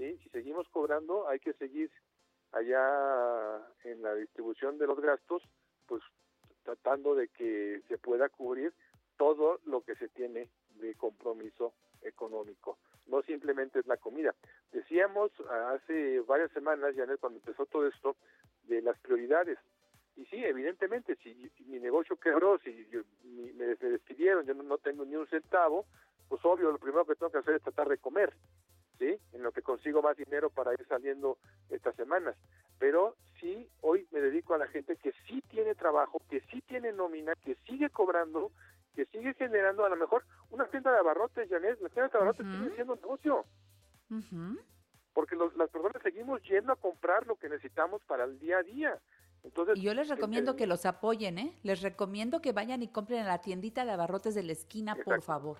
Si seguimos cobrando, hay que seguir allá en la distribución de los gastos, pues tratando de que se pueda cubrir todo lo que se tiene de compromiso económico. No simplemente es la comida. Decíamos hace varias semanas, Janet, cuando empezó todo esto, de las prioridades. Y sí, evidentemente, si, mi negocio quebró, si yo- mi- me despidieron, yo no, no tengo ni un centavo, pues obvio, lo primero que tengo que hacer es tratar de comer, ¿sí? En lo que consigo más dinero para ir saliendo estas semanas. Pero sí, hoy me dedico a la gente que sí tiene trabajo, que sí tiene nómina, que sigue cobrando, que sigue generando a lo mejor una tienda de abarrotes, Janet, la tienda de abarrotes sigue siendo negocio porque los- las personas seguimos yendo a comprar lo que necesitamos para el día a día. Entonces, Y yo les recomiendo eh, que los apoyen, ¿eh? Les recomiendo que vayan y compren en la tiendita de abarrotes de la esquina, por favor.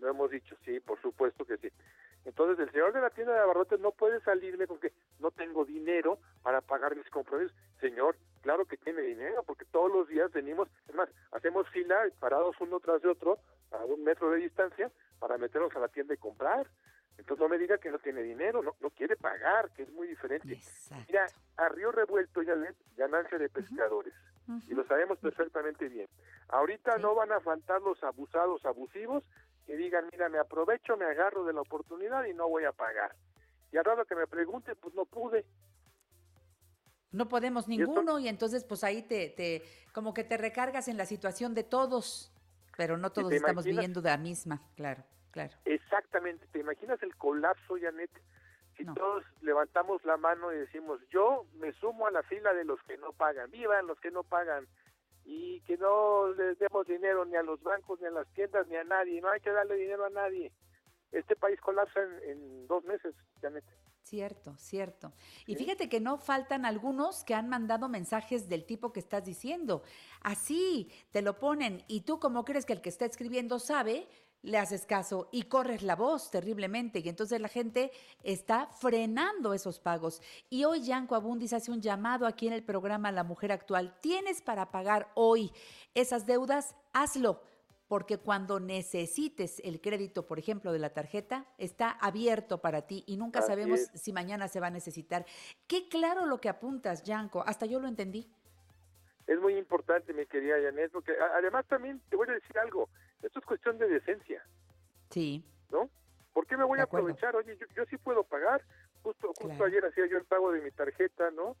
Lo hemos dicho, sí, por supuesto que sí. Entonces, el señor de la tienda de abarrotes no puede salirme porque no tengo dinero para pagar mis compromisos. Señor, claro que tiene dinero, porque todos los días venimos, es más, hacemos fila parados uno tras de otro a un metro de distancia para meternos a la tienda y comprar. Entonces no me diga que no tiene dinero, no, no quiere pagar, que es muy diferente. Mira, a río revuelto ya le ganancia de pescadores. Y lo sabemos perfectamente bien. Ahorita no van a faltar los abusados abusivos que digan, mira, me aprovecho, me agarro de la oportunidad y no voy a pagar. Y al rato que me pregunte, pues no pude. No podemos ninguno y entonces pues ahí te, te, como que te recargas en la situación de todos, pero no todos estamos imaginas? viviendo de la misma, claro, claro. Exactamente. ¿Te imaginas el colapso, Janet? Si todos levantamos la mano y decimos, yo me sumo a la fila de los que no pagan, vivan los que no pagan, y que no les demos dinero ni a los bancos, ni a las tiendas, ni a nadie, no hay que darle dinero a nadie. Este país colapsa en, en dos meses, Janet. Cierto, cierto. Y fíjate que no faltan algunos que han mandado mensajes del tipo que estás diciendo. Así te lo ponen y tú como crees que el que está escribiendo sabe, le haces caso y corres la voz terriblemente y entonces la gente está frenando esos pagos. Y hoy Yanko Abundis hace un llamado aquí en el programa La Mujer Actual. Tienes para pagar hoy esas deudas, hazlo porque cuando necesites el crédito, por ejemplo, de la tarjeta, está abierto para ti y nunca Así sabemos es. si mañana se va a necesitar. Qué claro lo que apuntas, Yanko, hasta yo lo entendí. Es muy importante, mi querida Janet, porque además también te voy a decir algo, esto es cuestión de decencia, Sí. ¿no? ¿Por qué me voy De a acuerdo. aprovechar? Oye, yo, yo sí puedo pagar, justo, justo Claro. ayer hacía yo el pago de mi tarjeta, ¿no?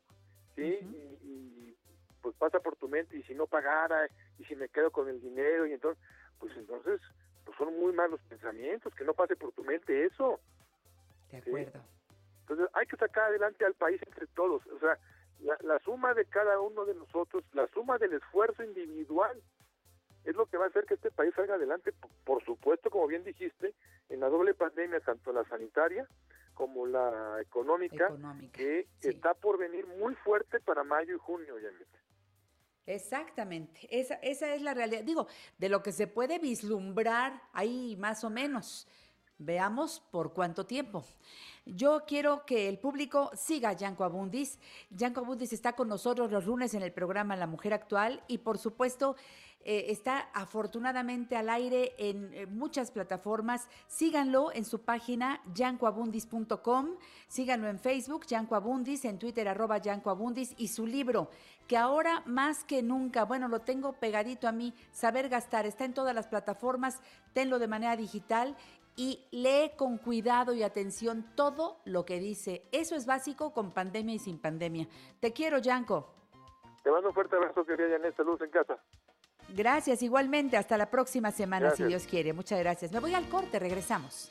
Sí, y, y, pues pasa por tu mente, y si no pagara, y si me quedo con el dinero, y entonces, pues entonces, pues son muy malos pensamientos, que no pase por tu mente eso. De ¿sí? acuerdo. Entonces hay que sacar adelante al país entre todos. O sea, la, la suma de cada uno de nosotros, la suma del esfuerzo individual, es lo que va a hacer que este país salga adelante. Por, supuesto, como bien dijiste, en la doble pandemia, tanto la sanitaria como la económica, Económica, que está por venir muy fuerte para mayo y junio, Janet. Exactamente, esa, esa es la realidad. Digo, de lo que se puede vislumbrar ahí más o menos. Veamos por cuánto tiempo. Yo quiero que el público siga a Yanko Abundis. Yanko Abundis está con nosotros los lunes en el programa La Mujer Actual y por supuesto eh, está afortunadamente al aire en eh, muchas plataformas. Síganlo en su página yancoabundis.com, síganlo en Facebook, Yanko Abundis, en Twitter, arroba Yanko Abundis, y su libro, que ahora más que nunca, bueno, lo tengo pegadito a mí, Saber Gastar, está en todas las plataformas, tenlo de manera digital y lee con cuidado y atención todo lo que dice. Eso es básico con pandemia y sin pandemia. Te quiero, Yanko. Te mando un fuerte abrazo, querida Janet. Saludos en casa. Gracias, igualmente. Hasta la próxima semana, Gracias. si Dios quiere. Muchas gracias. Me voy al corte, regresamos.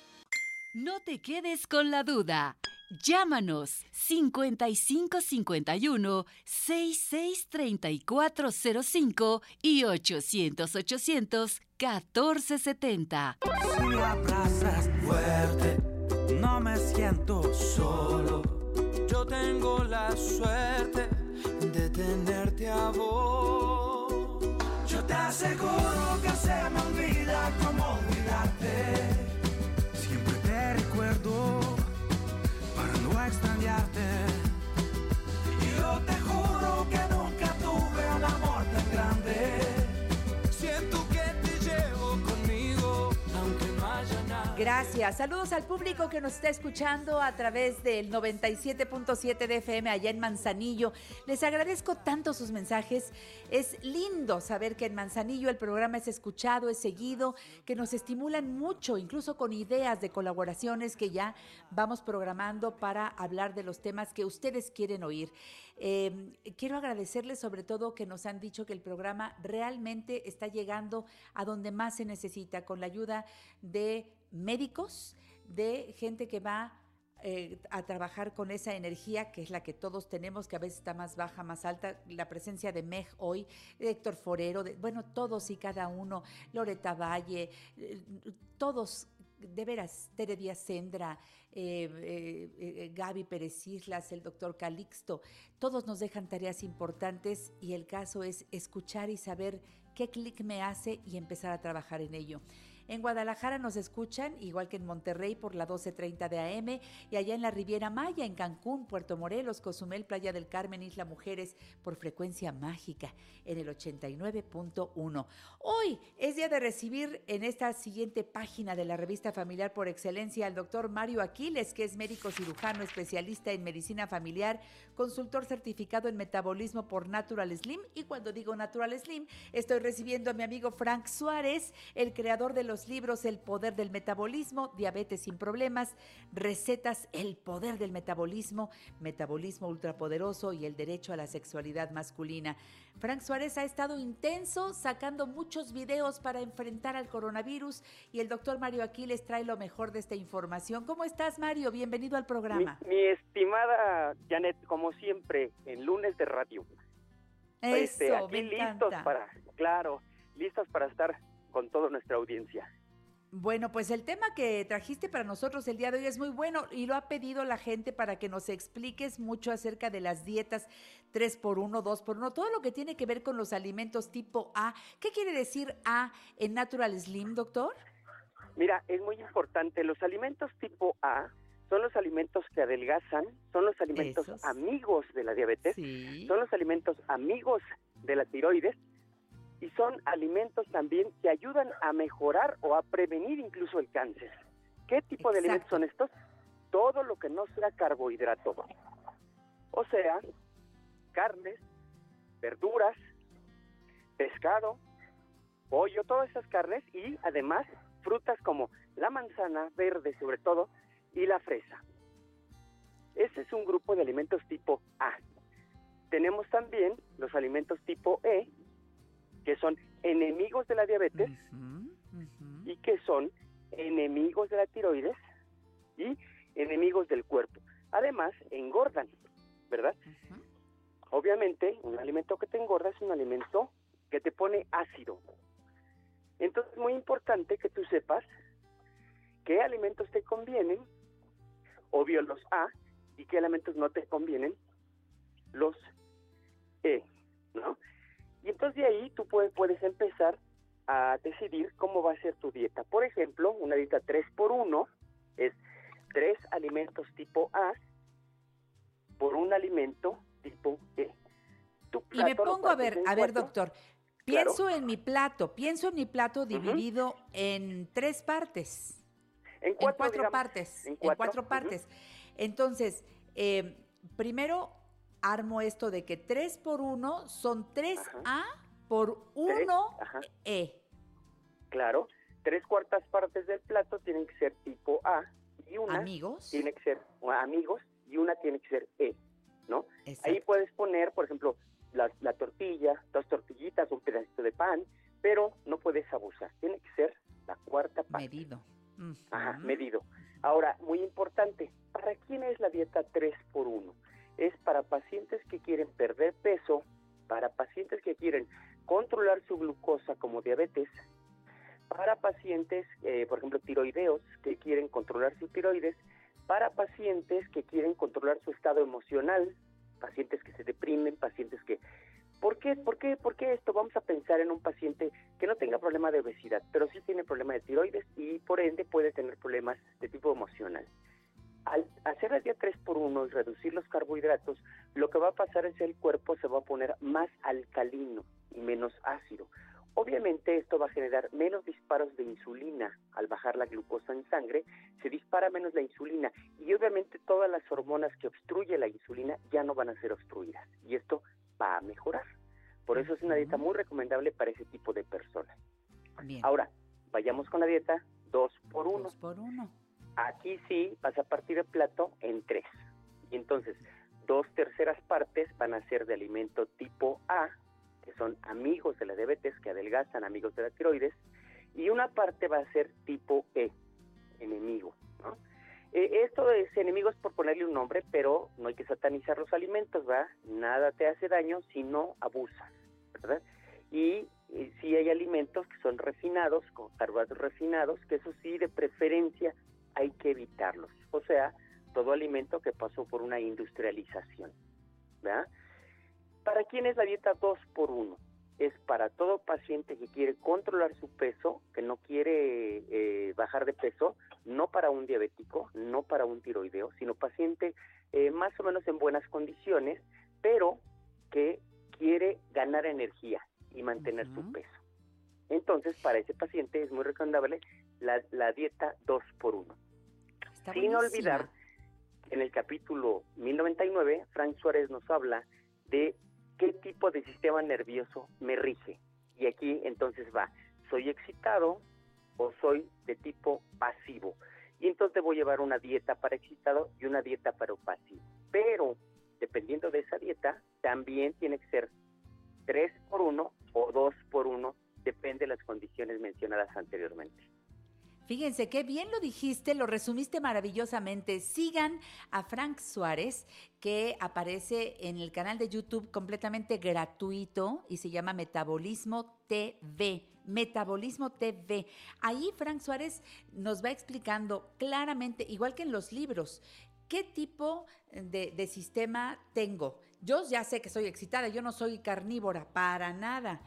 No te quedes con la duda. Llámanos 5551 663405 y 800 800 1470. Si fuerte, no me siento solo. Yo tengo la suerte de tenerte a vos. Yo Gracias. Saludos al público que nos está escuchando a través del 97.7 de FM allá en Manzanillo. Les agradezco tanto sus mensajes. Es lindo saber que en Manzanillo el programa es escuchado, es seguido, que nos estimulan mucho, incluso con ideas de colaboraciones que ya vamos programando para hablar de los temas que ustedes quieren oír. Eh, quiero agradecerles sobre todo que nos han dicho que el programa realmente está llegando a donde más se necesita, con la ayuda de médicos, de gente que va eh, a trabajar con esa energía que es la que todos tenemos, que a veces está más baja, más alta, la presencia de Meg hoy, de Héctor Forero, de, bueno, todos y cada uno, Loreta Valle, eh, todos de veras, Tere Díaz Sendra, eh, Gaby Pérez Islas, el doctor Calixto, todos nos dejan tareas importantes y el caso es escuchar y saber qué clic me hace y empezar a trabajar en ello. En Guadalajara nos escuchan, igual que en Monterrey, por la 12.30 de AM, y allá en la Riviera Maya, en Cancún, Puerto Morelos, Cozumel, Playa del Carmen, Isla Mujeres, por frecuencia mágica, en el 89.1. Hoy es día de recibir en esta siguiente página de la revista familiar por excelencia al doctor Mario Aquiles, que es médico cirujano especialista en medicina familiar, consultor certificado en metabolismo por Natural Slim. Y cuando digo Natural Slim, estoy recibiendo a mi amigo Frank Suárez, el creador de los libros El poder del metabolismo, Diabetes sin problemas, Recetas, El poder del metabolismo, Metabolismo ultrapoderoso y el derecho a la sexualidad masculina. Frank Suárez ha estado intenso sacando muchos videos para enfrentar al coronavirus y el doctor Mario Aquiles trae lo mejor de esta información. ¿Cómo estás, Mario? Bienvenido al programa. Mi, mi estimada Janet, como siempre, en lunes de radio. Este, Eso, aquí me listos para, claro, listos para estar con toda nuestra audiencia. Bueno, pues el tema que trajiste para nosotros el día de hoy es muy bueno y lo ha pedido la gente para que nos expliques mucho acerca de las dietas 3x1, 2x1, todo lo que tiene que ver con los alimentos tipo A. ¿Qué quiere decir A en Natural Slim, doctor? Mira, es muy importante, los alimentos tipo A son los alimentos que adelgazan, son los alimentos Esos. amigos de la diabetes, Sí. son los alimentos amigos de la tiroides y son alimentos también que ayudan a mejorar o a prevenir incluso el cáncer. ¿Qué tipo de alimentos son estos? Todo lo que no sea carbohidrato. O sea, carnes, verduras, pescado, pollo, todas esas carnes y además frutas como la manzana verde sobre todo y la fresa. Ese es un grupo de alimentos tipo A. Tenemos también los alimentos tipo E, que son enemigos de la diabetes y que son enemigos de la tiroides y enemigos del cuerpo. Además, engordan, ¿verdad? Obviamente, un alimento que te engorda es un alimento que te pone ácido. Entonces, es muy importante que tú sepas qué alimentos te convienen, obvio los A, y qué alimentos no te convienen, los E, ¿no? Y entonces de ahí tú puedes, puedes empezar a decidir cómo va a ser tu dieta. Por ejemplo, una dieta 3 por 1 es tres alimentos tipo A por un alimento tipo E. Tu Y me pongo a ver, en a ver, cuatro. doctor. Claro. Pienso en mi plato, pienso en mi plato dividido en tres partes. En en cuatro, cuatro digamos, partes. en En cuatro, cuatro, partes. Entonces, eh, primero armo esto de que 3 por 1 son 3A por 1 ajá. E. Claro, tres cuartas partes del plato tienen que ser tipo A y una Amigos. tiene que ser amigos y una tiene que ser E, ¿no? Ahí puedes poner, por ejemplo, la, la tortilla, dos tortillitas, un pedacito de pan, pero no puedes abusar. Tiene que ser la cuarta parte. Medido. Ajá, medido. Ahora, muy importante, ¿para quién es la dieta 3 por 1? Es para pacientes que quieren perder peso, para pacientes que quieren controlar su glucosa como diabetes, para pacientes, eh, por ejemplo, tiroideos que quieren controlar su tiroides, para pacientes que quieren controlar su estado emocional, pacientes que se deprimen, pacientes que... ¿Por qué, por, qué, ¿Por qué esto? Vamos a pensar en un paciente que no tenga problema de obesidad, pero sí tiene problema de tiroides y por ende puede tener problemas de tipo emocional. Al hacer la dieta 3 por 1 y reducir los carbohidratos, lo que va a pasar es que el cuerpo se va a poner más alcalino y menos ácido. Obviamente esto va a generar menos disparos de insulina al bajar la glucosa en sangre, se dispara menos la insulina y obviamente todas las hormonas que obstruye la insulina ya no van a ser obstruidas y esto va a mejorar. Por eso es una dieta muy recomendable para ese tipo de personas. Bien. Ahora, vayamos con la dieta 2 por 1. Dos por uno. Aquí sí vas a partir el plato en tres. Y entonces, dos terceras partes van a ser de alimento tipo A, que son amigos de la diabetes, que adelgazan, amigos de la tiroides, y una parte va a ser tipo E, enemigo. ¿no? Eh, esto es enemigos por ponerle un nombre, pero no hay que satanizar los alimentos, ¿verdad? Nada te hace daño si no abusas, ¿verdad? Y eh, sí hay alimentos que son refinados, con carbohidratos refinados, que eso sí, de preferencia, hay que evitarlos. O sea, todo alimento que pasó por una industrialización, ¿verdad? ¿Para quién es la dieta 2 por 1? Es para todo paciente que quiere controlar su peso, que no quiere eh, bajar de peso, no para un diabético, no para un tiroideo, sino paciente eh, más o menos en buenas condiciones, pero que quiere ganar energía y mantener su peso. Entonces, para ese paciente es muy recomendable la, la dieta 2 por 1. Está Sin buenísima. olvidar, en el capítulo 1099, Frank Suárez nos habla de qué tipo de sistema nervioso me rige. Y aquí entonces va, ¿soy excitado o soy de tipo pasivo? Y entonces debo llevar una dieta para excitado y una dieta para pasivo. Pero, dependiendo de esa dieta, también tiene que ser 3 por 1 o 2 por 1, depende de las condiciones mencionadas anteriormente. Fíjense qué bien lo dijiste, lo resumiste maravillosamente. Sigan a Frank Suárez, que aparece en el canal de YouTube completamente gratuito y se llama Metabolismo TV. Metabolismo TV. Ahí Frank Suárez nos va explicando claramente, igual que en los libros, qué tipo de, de sistema tengo. Yo ya sé que soy excitada, yo no soy carnívora, para nada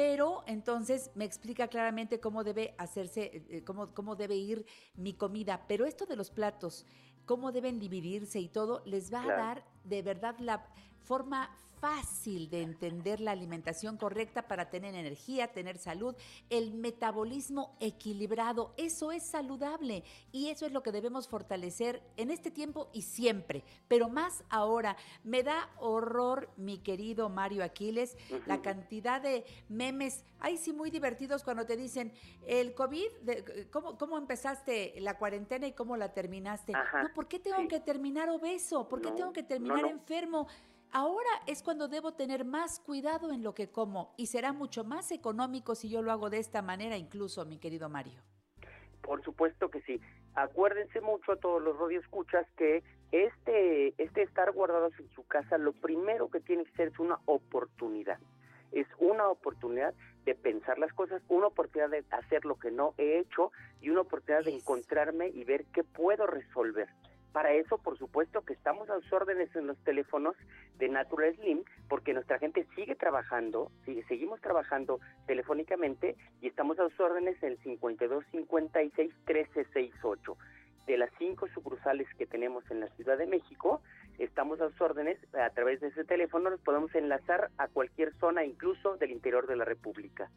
pero entonces me explica claramente cómo debe hacerse, eh, cómo, cómo debe ir mi comida. Pero esto de los platos, cómo deben dividirse y todo, les va Claro. a dar de verdad la forma fácil de entender la alimentación correcta para tener energía, tener salud, el metabolismo equilibrado, eso es saludable y eso es lo que debemos fortalecer en este tiempo y siempre, pero más ahora. Me da horror, mi querido Mario Aquiles, la cantidad de memes, ay sí, muy divertidos cuando te dicen, el COVID, de- ¿cómo, ¿cómo empezaste la cuarentena y cómo la terminaste? Ajá, no, ¿por qué tengo sí. que terminar obeso? ¿Por qué No, tengo que no, terminar no. enfermo? Ahora es cuando debo tener más cuidado en lo que como y será mucho más económico si yo lo hago de esta manera incluso, mi querido Mario. Por supuesto que sí. Acuérdense mucho a todos los radioescuchas que este, este estar guardados en su casa, lo primero que tiene que ser es una oportunidad. Es una oportunidad de pensar las cosas, una oportunidad de hacer lo que no he hecho y una oportunidad de encontrarme y ver qué puedo resolver. Para eso, por supuesto, que estamos a sus órdenes en los teléfonos de Natural Slim, porque nuestra gente sigue trabajando, sigue, seguimos trabajando telefónicamente y estamos a sus órdenes en el 52 56 13 68. De las cinco sucursales que tenemos en la Ciudad de México, estamos a sus órdenes a través de ese teléfono, nos podemos enlazar a cualquier zona, incluso del interior de la República.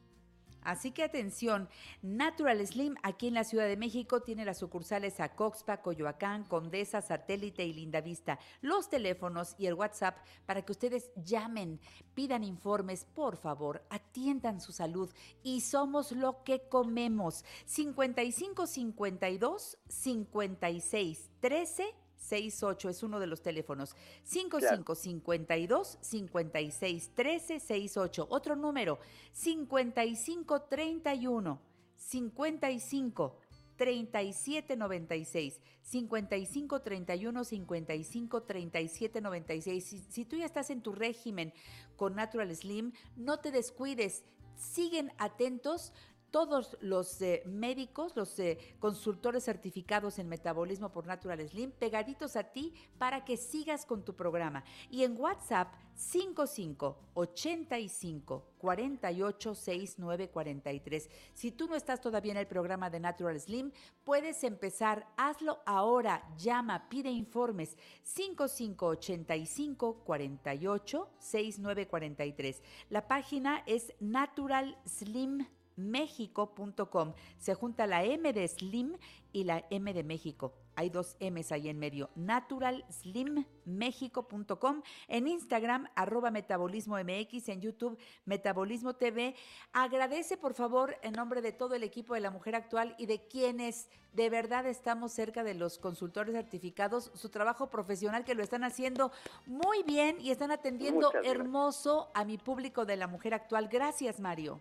Así que atención, Natural Slim aquí en la Ciudad de México tiene las sucursales a Coxpa, Coyoacán, Condesa, Satélite y Lindavista. Los teléfonos y el WhatsApp para que ustedes llamen, pidan informes, por favor, atiendan su salud y somos lo que comemos. 55 52 56 13 68 es uno de los teléfonos. 55 52 56 13 68. Otro número 55 31 55 37 96 55 31 55 37 96 si, si tú ya estás en tu régimen con Natural Slim no te descuides siguen atentos todos los eh, médicos, los eh, consultores certificados en metabolismo por Natural Slim, pegaditos a ti para que sigas con tu programa. Y en WhatsApp 55 85 48 69 43. Si tú no estás todavía en el programa de Natural Slim, puedes empezar. Hazlo ahora. Llama, pide informes. 55 85 48 69 43. La página es Natural Slim mexico.com. Se junta la M de Slim y la M de México. Hay dos M's ahí en medio. naturalslimmexico.com. En Instagram, arroba Metabolismo MX. En YouTube, Metabolismo TV. Agradece, por favor, en nombre de todo el equipo de la Mujer Actual y de quienes de verdad estamos cerca de los consultores certificados, su trabajo profesional que lo están haciendo muy bien y están atendiendo hermoso a mi público de la Mujer Actual. Gracias, Mario.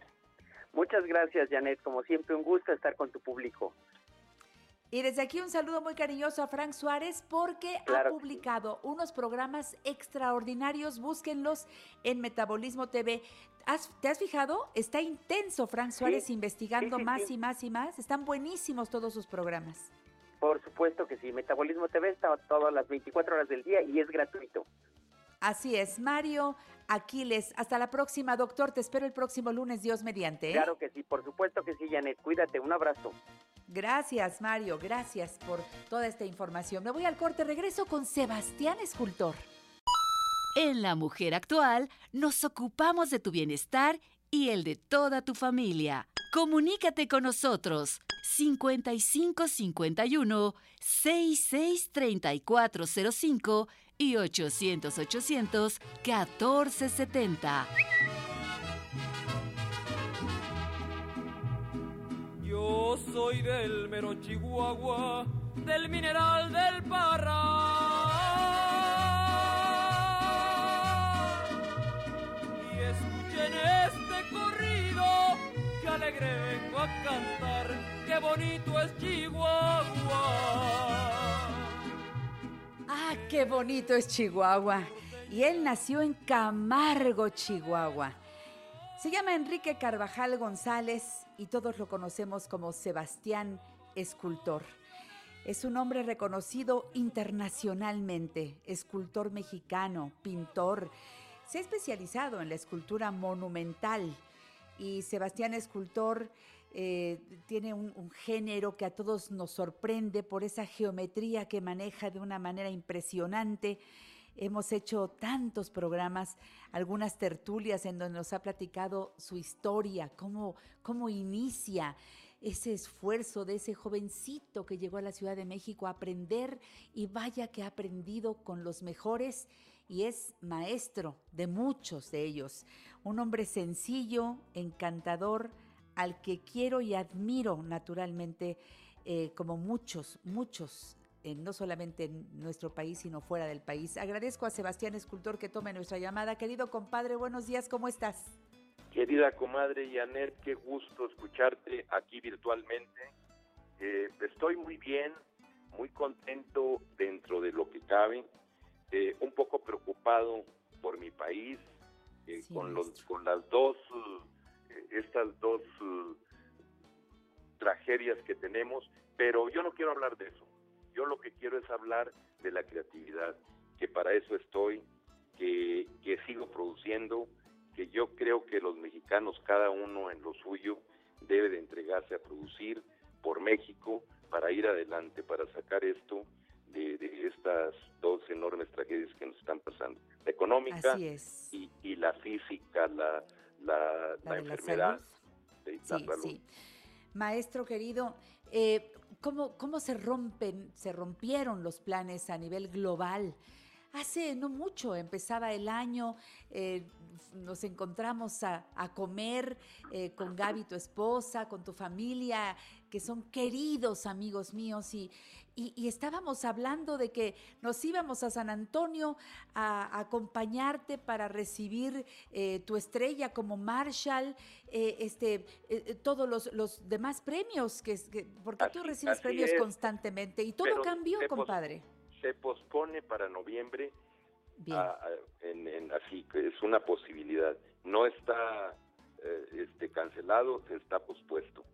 Muchas gracias, Janet. Como siempre, un gusto estar con tu público. Y desde aquí un saludo muy cariñoso a Frank Suárez porque Claro ha publicado unos programas extraordinarios. Búsquenlos en Metabolismo TV. ¿Has- ¿Te has fijado? Está intenso Frank Suárez Sí, investigando sí, sí, más y más y más. Están buenísimos todos sus programas. Por supuesto que sí. Metabolismo TV está todas las 24 horas del día y es gratuito. Así es, Mario Aquiles. Hasta la próxima, doctor. Te espero el próximo lunes, Dios mediante. ¿eh? Claro que sí, por supuesto que sí, Janet. Cuídate, un abrazo. Gracias, Mario. Gracias por toda esta información. Me voy al corte. Regreso con Sebastián Escultor. En La Mujer Actual nos ocupamos de tu bienestar y el de toda tu familia. Comunícate con nosotros 5551 663405 y 800 800 1470. Yo soy del mero Chihuahua, del mineral del Parra. Y escuchen este corrido, que alegre vengo a cantar, qué bonito es Chihuahua. Qué bonito es Chihuahua. Y él nació en Camargo, Chihuahua. Se llama Enrique Carvajal González y todos lo conocemos como Sebastián Escultor. Es un hombre reconocido internacionalmente, escultor mexicano, pintor. Se ha especializado en la escultura monumental y Sebastián Escultor eh, tiene un, un género que a todos nos sorprende por esa geometría que maneja de una manera impresionante. Hemos hecho tantos programas, algunas tertulias en donde nos ha platicado su historia, cómo, cómo inicia ese esfuerzo de ese jovencito que llegó a la Ciudad de México a aprender y vaya que ha aprendido con los mejores y es maestro de muchos de ellos. Un hombre sencillo, encantador, al que quiero y admiro naturalmente, eh, como muchos, muchos, eh, no solamente en nuestro país, sino fuera del país. Agradezco a Sebastián Escultor que tome nuestra llamada. Querido compadre, buenos días, ¿cómo estás? Querida comadre Janet, qué gusto escucharte aquí virtualmente. Eh, estoy muy bien, muy contento dentro de lo que cabe, eh, un poco preocupado por mi país, eh, con, los, con las dos, estas dos eh, tragedias que tenemos, pero yo no quiero hablar de eso. Yo lo que quiero es hablar de la creatividad, que para eso estoy, que, que sigo produciendo, que yo creo que los mexicanos, cada uno en lo suyo, debe de entregarse a producir por México para ir adelante, para sacar esto de, de estas dos enormes tragedias que nos están pasando. La económica y, y la física, la, la, enfermedad. de la Sí, salud. sí. Maestro querido, eh, ¿cómo, ¿cómo se rompen, se rompieron los planes a nivel global? Hace no mucho empezaba el año, eh, nos encontramos a, a comer eh, con Gaby, tu esposa, con tu familia, que son queridos amigos míos, y, y- y estábamos hablando de que nos íbamos a San Antonio a, a acompañarte para recibir eh, tu estrella como Marshall, eh, este, eh, todos los, los demás premios, que, que- porque tú Así- recibes así premios es. constantemente, y todo Pero cambió, pos- compadre. Se pospone para noviembre. A- a- en, en- así que es una posibilidad. No está eh, este, cancelado, se está pospuesto.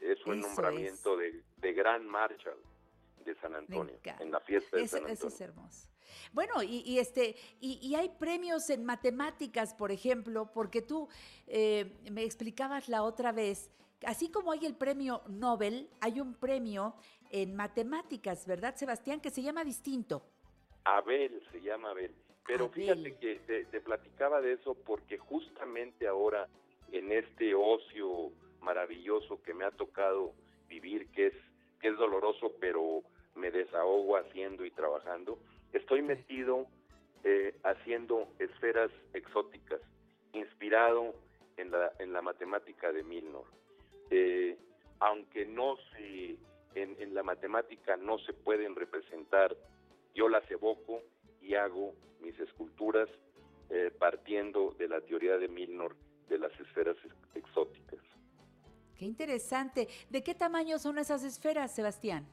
Es un Eso nombramiento de, de gran Marshall de San Antonio, en la fiesta de Eso, San eso Antonio. es hermoso. Bueno, y, y este, y, y hay premios en matemáticas, por ejemplo, porque tú eh, me explicabas la otra vez, así como hay el premio Nobel, hay un premio en matemáticas, ¿verdad, Sebastián? Que se llama distinto. Abel se llama Abel. Pero fíjate que te, te platicaba de eso porque justamente ahora en este ocio maravilloso que me ha tocado vivir, que es, que es doloroso, pero me desahogo haciendo y trabajando, estoy metido eh, haciendo esferas exóticas, inspirado en la, en la matemática de Milnor. Eh, aunque no se, en, en la matemática no se pueden representar, yo las evoco y hago mis esculturas eh, partiendo de la teoría de Milnor de las esferas ex- exóticas. Qué interesante. ¿De qué tamaño son esas esferas, Sebastián?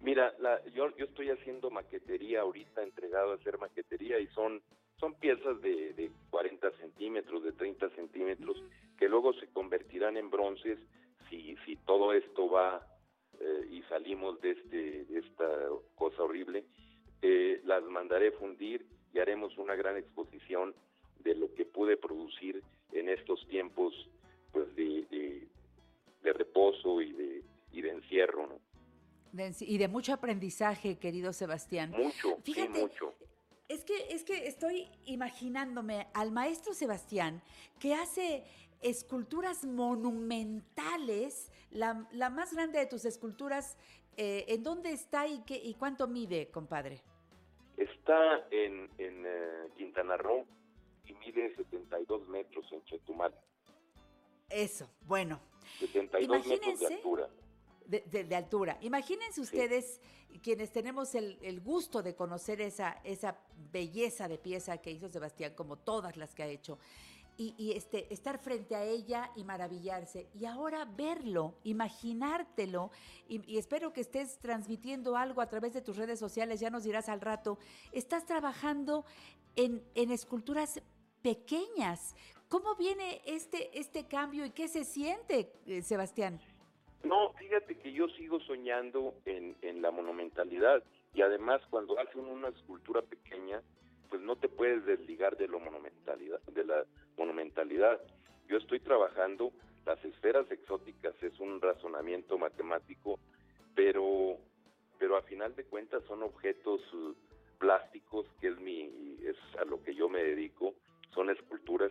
Mira, la- yo, yo estoy haciendo maquetería ahorita, entregado a hacer maquetería y son, son piezas de, de 40 centímetros, de 30 centímetros, que luego se convertirán en bronces si, si todo esto va eh, y salimos de, este, de esta cosa horrible. Eh, las mandaré fundir y haremos una gran exposición de lo que pude producir en estos tiempos pues de, de- de reposo y de, y de encierro, ¿no? De- y de mucho aprendizaje, querido Sebastián. Mucho, Fíjate, sí, mucho. Es que, es que estoy imaginándome al maestro Sebastián que hace esculturas monumentales, la, la más grande de tus esculturas, eh, ¿en dónde está y, qué, y cuánto mide, compadre? Está en, en eh, Quintana Roo y mide 72 metros en Chetumal. Eso, bueno, 72 metros de Imagínense. altura. de, de- de altura. Imagínense ustedes, quienes tenemos el, el gusto de conocer esa, esa belleza de pieza que hizo Sebastián, como todas las que ha hecho, y, y, este, estar frente a ella y maravillarse. Y ahora verlo, imaginártelo, y, espero que estés transmitiendo algo a través de tus redes sociales, ya nos dirás al rato. Estás trabajando en, esculturas pequeñas. ¿Cómo viene este, este cambio y qué se siente, eh, Sebastián? No, fíjate que yo sigo soñando en, en la monumentalidad y además cuando hacen una escultura pequeña, pues no te puedes desligar de lo monumentalidad, de la monumentalidad. Yo estoy trabajando las esferas exóticas es un razonamiento matemático, pero pero a final de cuentas son objetos eh, plásticos que es mi es a lo que yo me dedico, son esculturas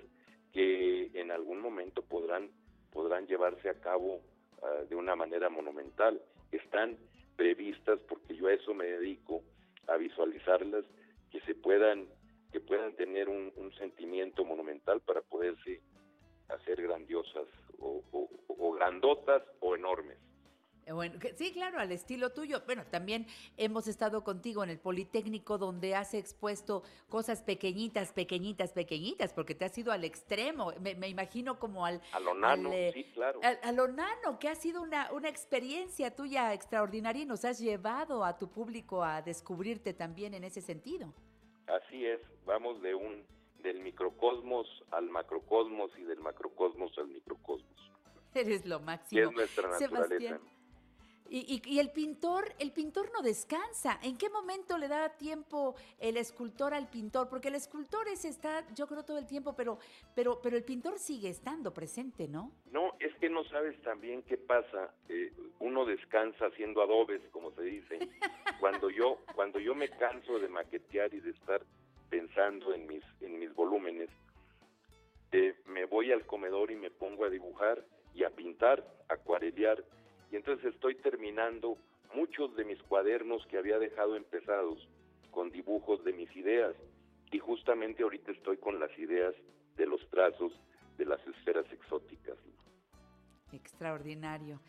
que en algún momento podrán podrán llevarse a cabo ah, de una manera monumental. Están previstas porque yo a eso me dedico a visualizarlas se puedan que puedan tener un, un sentimiento monumental para poderse hacer grandiosas o, o- o grandotas o enormes. Eh, Bueno, sí, claro, al estilo tuyo. Bueno, también hemos estado contigo en el Politécnico donde has expuesto cosas pequeñitas, pequeñitas, pequeñitas, porque te has ido al extremo. Me, me imagino como al... A lo nano, al, eh, sí, claro. al- a lo nano, que ha sido una, una experiencia tuya extraordinaria y nos has llevado a tu público a descubrirte también en ese sentido. Así es, vamos de un del microcosmos al macrocosmos y del macrocosmos al microcosmos. Eres lo Que máximo. es nuestra naturaleza. Sebastián. Y, y- y el pintor, el pintor no descansa. ¿En qué momento le da tiempo el escultor al pintor? Porque el escultor es está, yo creo, todo el tiempo, pero, pero, pero el pintor sigue estando presente, ¿no? No, es que no sabes también qué pasa. Eh, uno descansa haciendo adobes, como se dice. Cuando yo, cuando yo me canso de maquetear y de estar pensando en mis, en mis volúmenes, eh, me voy al comedor y me pongo a dibujar y a pintar, a acuarelear. Y entonces estoy terminando muchos de mis cuadernos que había dejado empezados con dibujos de mis ideas. Y justamente ahorita estoy con las ideas de los trazos de las esferas exóticas. Extraordinario.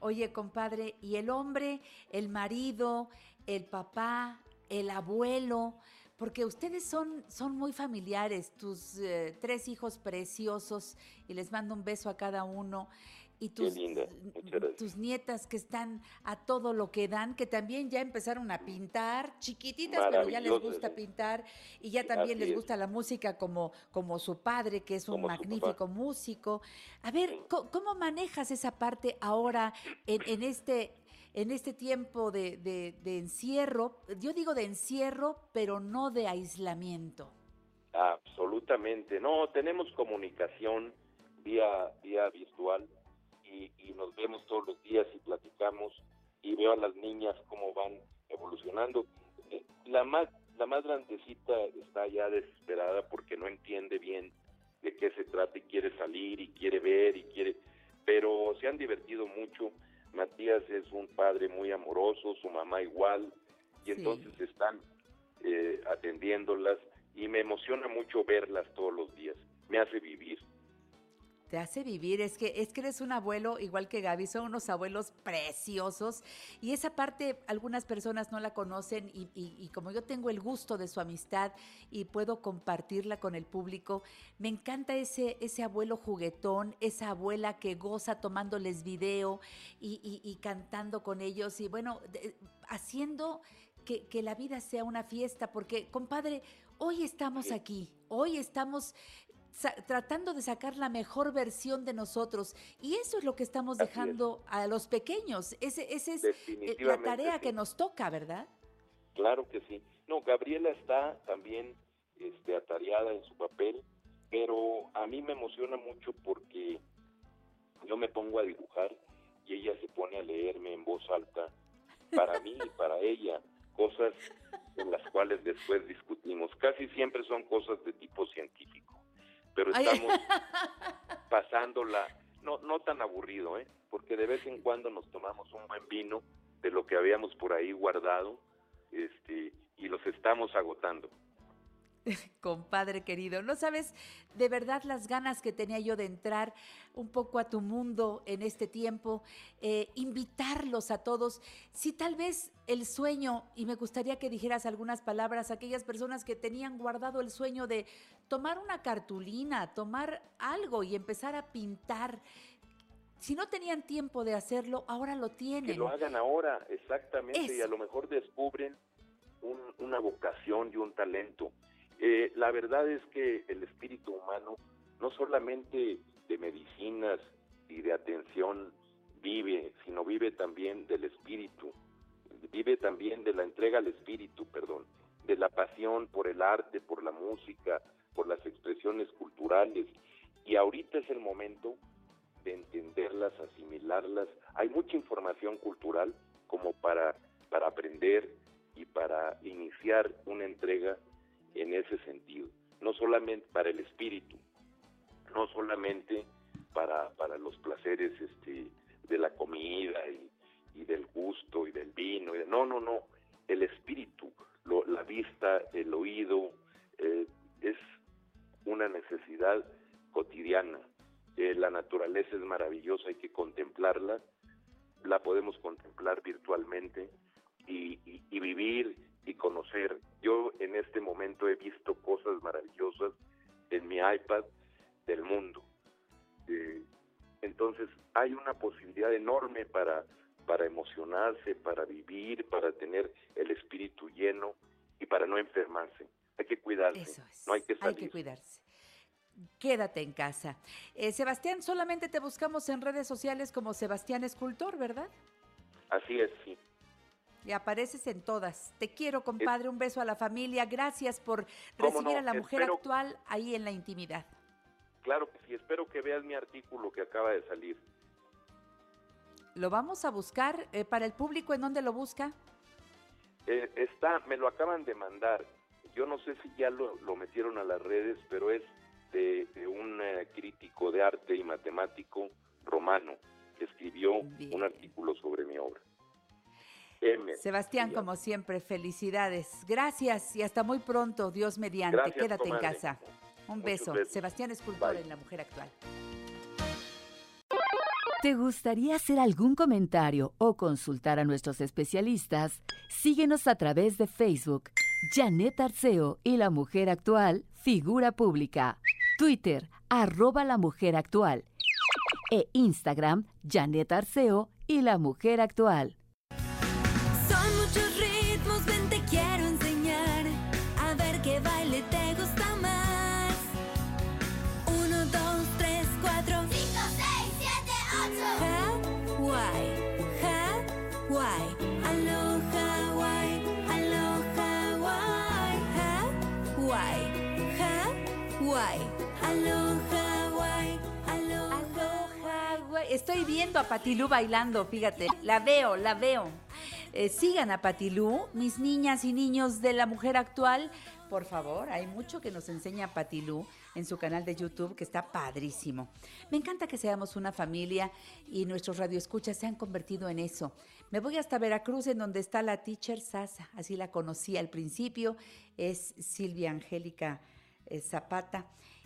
Oye, compadre, ¿y el hombre, el marido, el papá, el abuelo? Porque ustedes son, son muy familiares, tus eh, tres hijos preciosos, y les mando un beso a cada uno. Y tus, linda, nietas que están a todo lo que dan, que también ya empezaron a pintar, chiquititas, pero ya les gusta pintar y ya también Así les es. gusta la música como, como su padre, que es un Como magnífico músico. A ver, ¿cómo manejas esa parte ahora en, en este en este tiempo de, de- de encierro? Yo digo de encierro, pero no de aislamiento. Absolutamente. No, tenemos comunicación vía, vía virtual y, y nos vemos todos los días y platicamos y veo a las niñas cómo van evolucionando. Eh, La más, la más grandecita está ya desesperada porque no entiende bien de qué se trata y quiere salir y quiere ver y quiere, pero se han divertido mucho. Matías es un padre muy amoroso, su mamá igual, y Sí. entonces están eh, atendiéndolas y me emociona mucho verlas todos los días. Me hace vivir. Te hace vivir, es que, es que eres un abuelo igual que Gaby, son unos abuelos preciosos y esa parte algunas personas no la conocen y, y- y como yo tengo el gusto de su amistad y puedo compartirla con el público, me encanta ese, ese abuelo juguetón, esa abuela que goza tomándoles video y, cantando con ellos y bueno, de- haciendo que, que la vida sea una fiesta, porque compadre, hoy estamos aquí, hoy estamos tratando de sacar la mejor versión de nosotros. Y eso es lo que estamos Así es. dejando a los pequeños. Ese, ese es eh, la tarea sí. que nos toca, ¿verdad? Claro que sí. No, Gabriela está también este, atareada en su papel, pero a mí me emociona mucho porque yo me pongo a dibujar y ella se pone a leerme en voz alta para mí y para ella cosas en las cuales después discutimos. Casi siempre son cosas de tipo científico, pero estamos pasándola, no, no tan aburrido, ¿eh? porque de vez en cuando nos tomamos un buen vino de lo que habíamos por ahí guardado este, y los estamos agotando. Compadre querido, no sabes de verdad las ganas que tenía yo de entrar un poco a tu mundo en este tiempo, eh, invitarlos a todos. Si tal vez el sueño, y me gustaría que dijeras algunas palabras a aquellas personas que tenían guardado el sueño de tomar una cartulina, tomar algo y empezar a pintar. Si no tenían tiempo de hacerlo, ahora lo Que tienen. lo hagan ahora, exactamente, y a lo mejor descubren un- una vocación y un talento. Eh, la verdad es que el espíritu humano, no solamente de medicinas y de atención vive, sino vive también del espíritu, vive también de la entrega al espíritu, perdón, de la pasión por el arte, por la música, por las expresiones culturales. Y ahorita es el momento de entenderlas, asimilarlas. Hay mucha información cultural como para, para aprender y para iniciar una entrega en ese sentido. No solamente para el espíritu, no solamente para, para los placeres este, de la comida y, y del gusto y del vino. y de- no, no, no. El espíritu, lo- la vista, el oído, eh, es una necesidad cotidiana. Eh, la naturaleza es maravillosa, hay que contemplarla, la podemos contemplar virtualmente y, vivir y conocer. Yo en este momento he visto cosas maravillosas en mi iPad del mundo. Eh, entonces hay una posibilidad enorme para, para emocionarse, para vivir, para tener el espíritu lleno y para no enfermarse. Hay que cuidarse, Eso es. no hay que Hay salir. que cuidarse. Quédate en casa. Eh, Sebastián, solamente te buscamos en redes sociales como Sebastián Escultor, ¿verdad? Así es, sí. Y apareces en todas. Te quiero, compadre. Un beso a la familia. Gracias por ¿Cómo recibir no? a la mujer Espero- actual ahí en la intimidad. Claro que sí, espero que veas mi artículo que acaba de salir. Lo vamos a buscar eh, para el público. ¿En dónde lo busca? Eh, está, me lo acaban de mandar. Yo no sé si ya lo, lo metieron a las redes, pero es de, de un eh, crítico de arte y matemático romano que escribió Bien. un artículo sobre mi obra. M. Sebastián, como siempre, felicidades. Gracias y hasta muy pronto. Dios mediante. Gracias, Quédate comadre. en casa. Un Muchos beso. besos. Sebastián Escultor Bye. en La Mujer Actual. ¿Te gustaría hacer algún comentario o consultar a nuestros especialistas? Síguenos a través de Facebook, Janet Arceo y La Mujer Actual, Figura Pública. Twitter, arroba La Mujer Actual. e Instagram Janet Arceo y la mujer actual. Estoy viendo a Patilú bailando, fíjate. La veo, la veo. Eh, sigan a Patilú, mis niñas y niños de la mujer actual. Por favor, hay mucho que nos enseña Patilú en su canal de YouTube que está padrísimo. Me encanta que seamos una familia y nuestros radioescuchas se han convertido en eso. Me voy hasta Veracruz, en donde está la teacher Sasa, así la conocí al principio. Es Silvia Angélica eh, Zapata.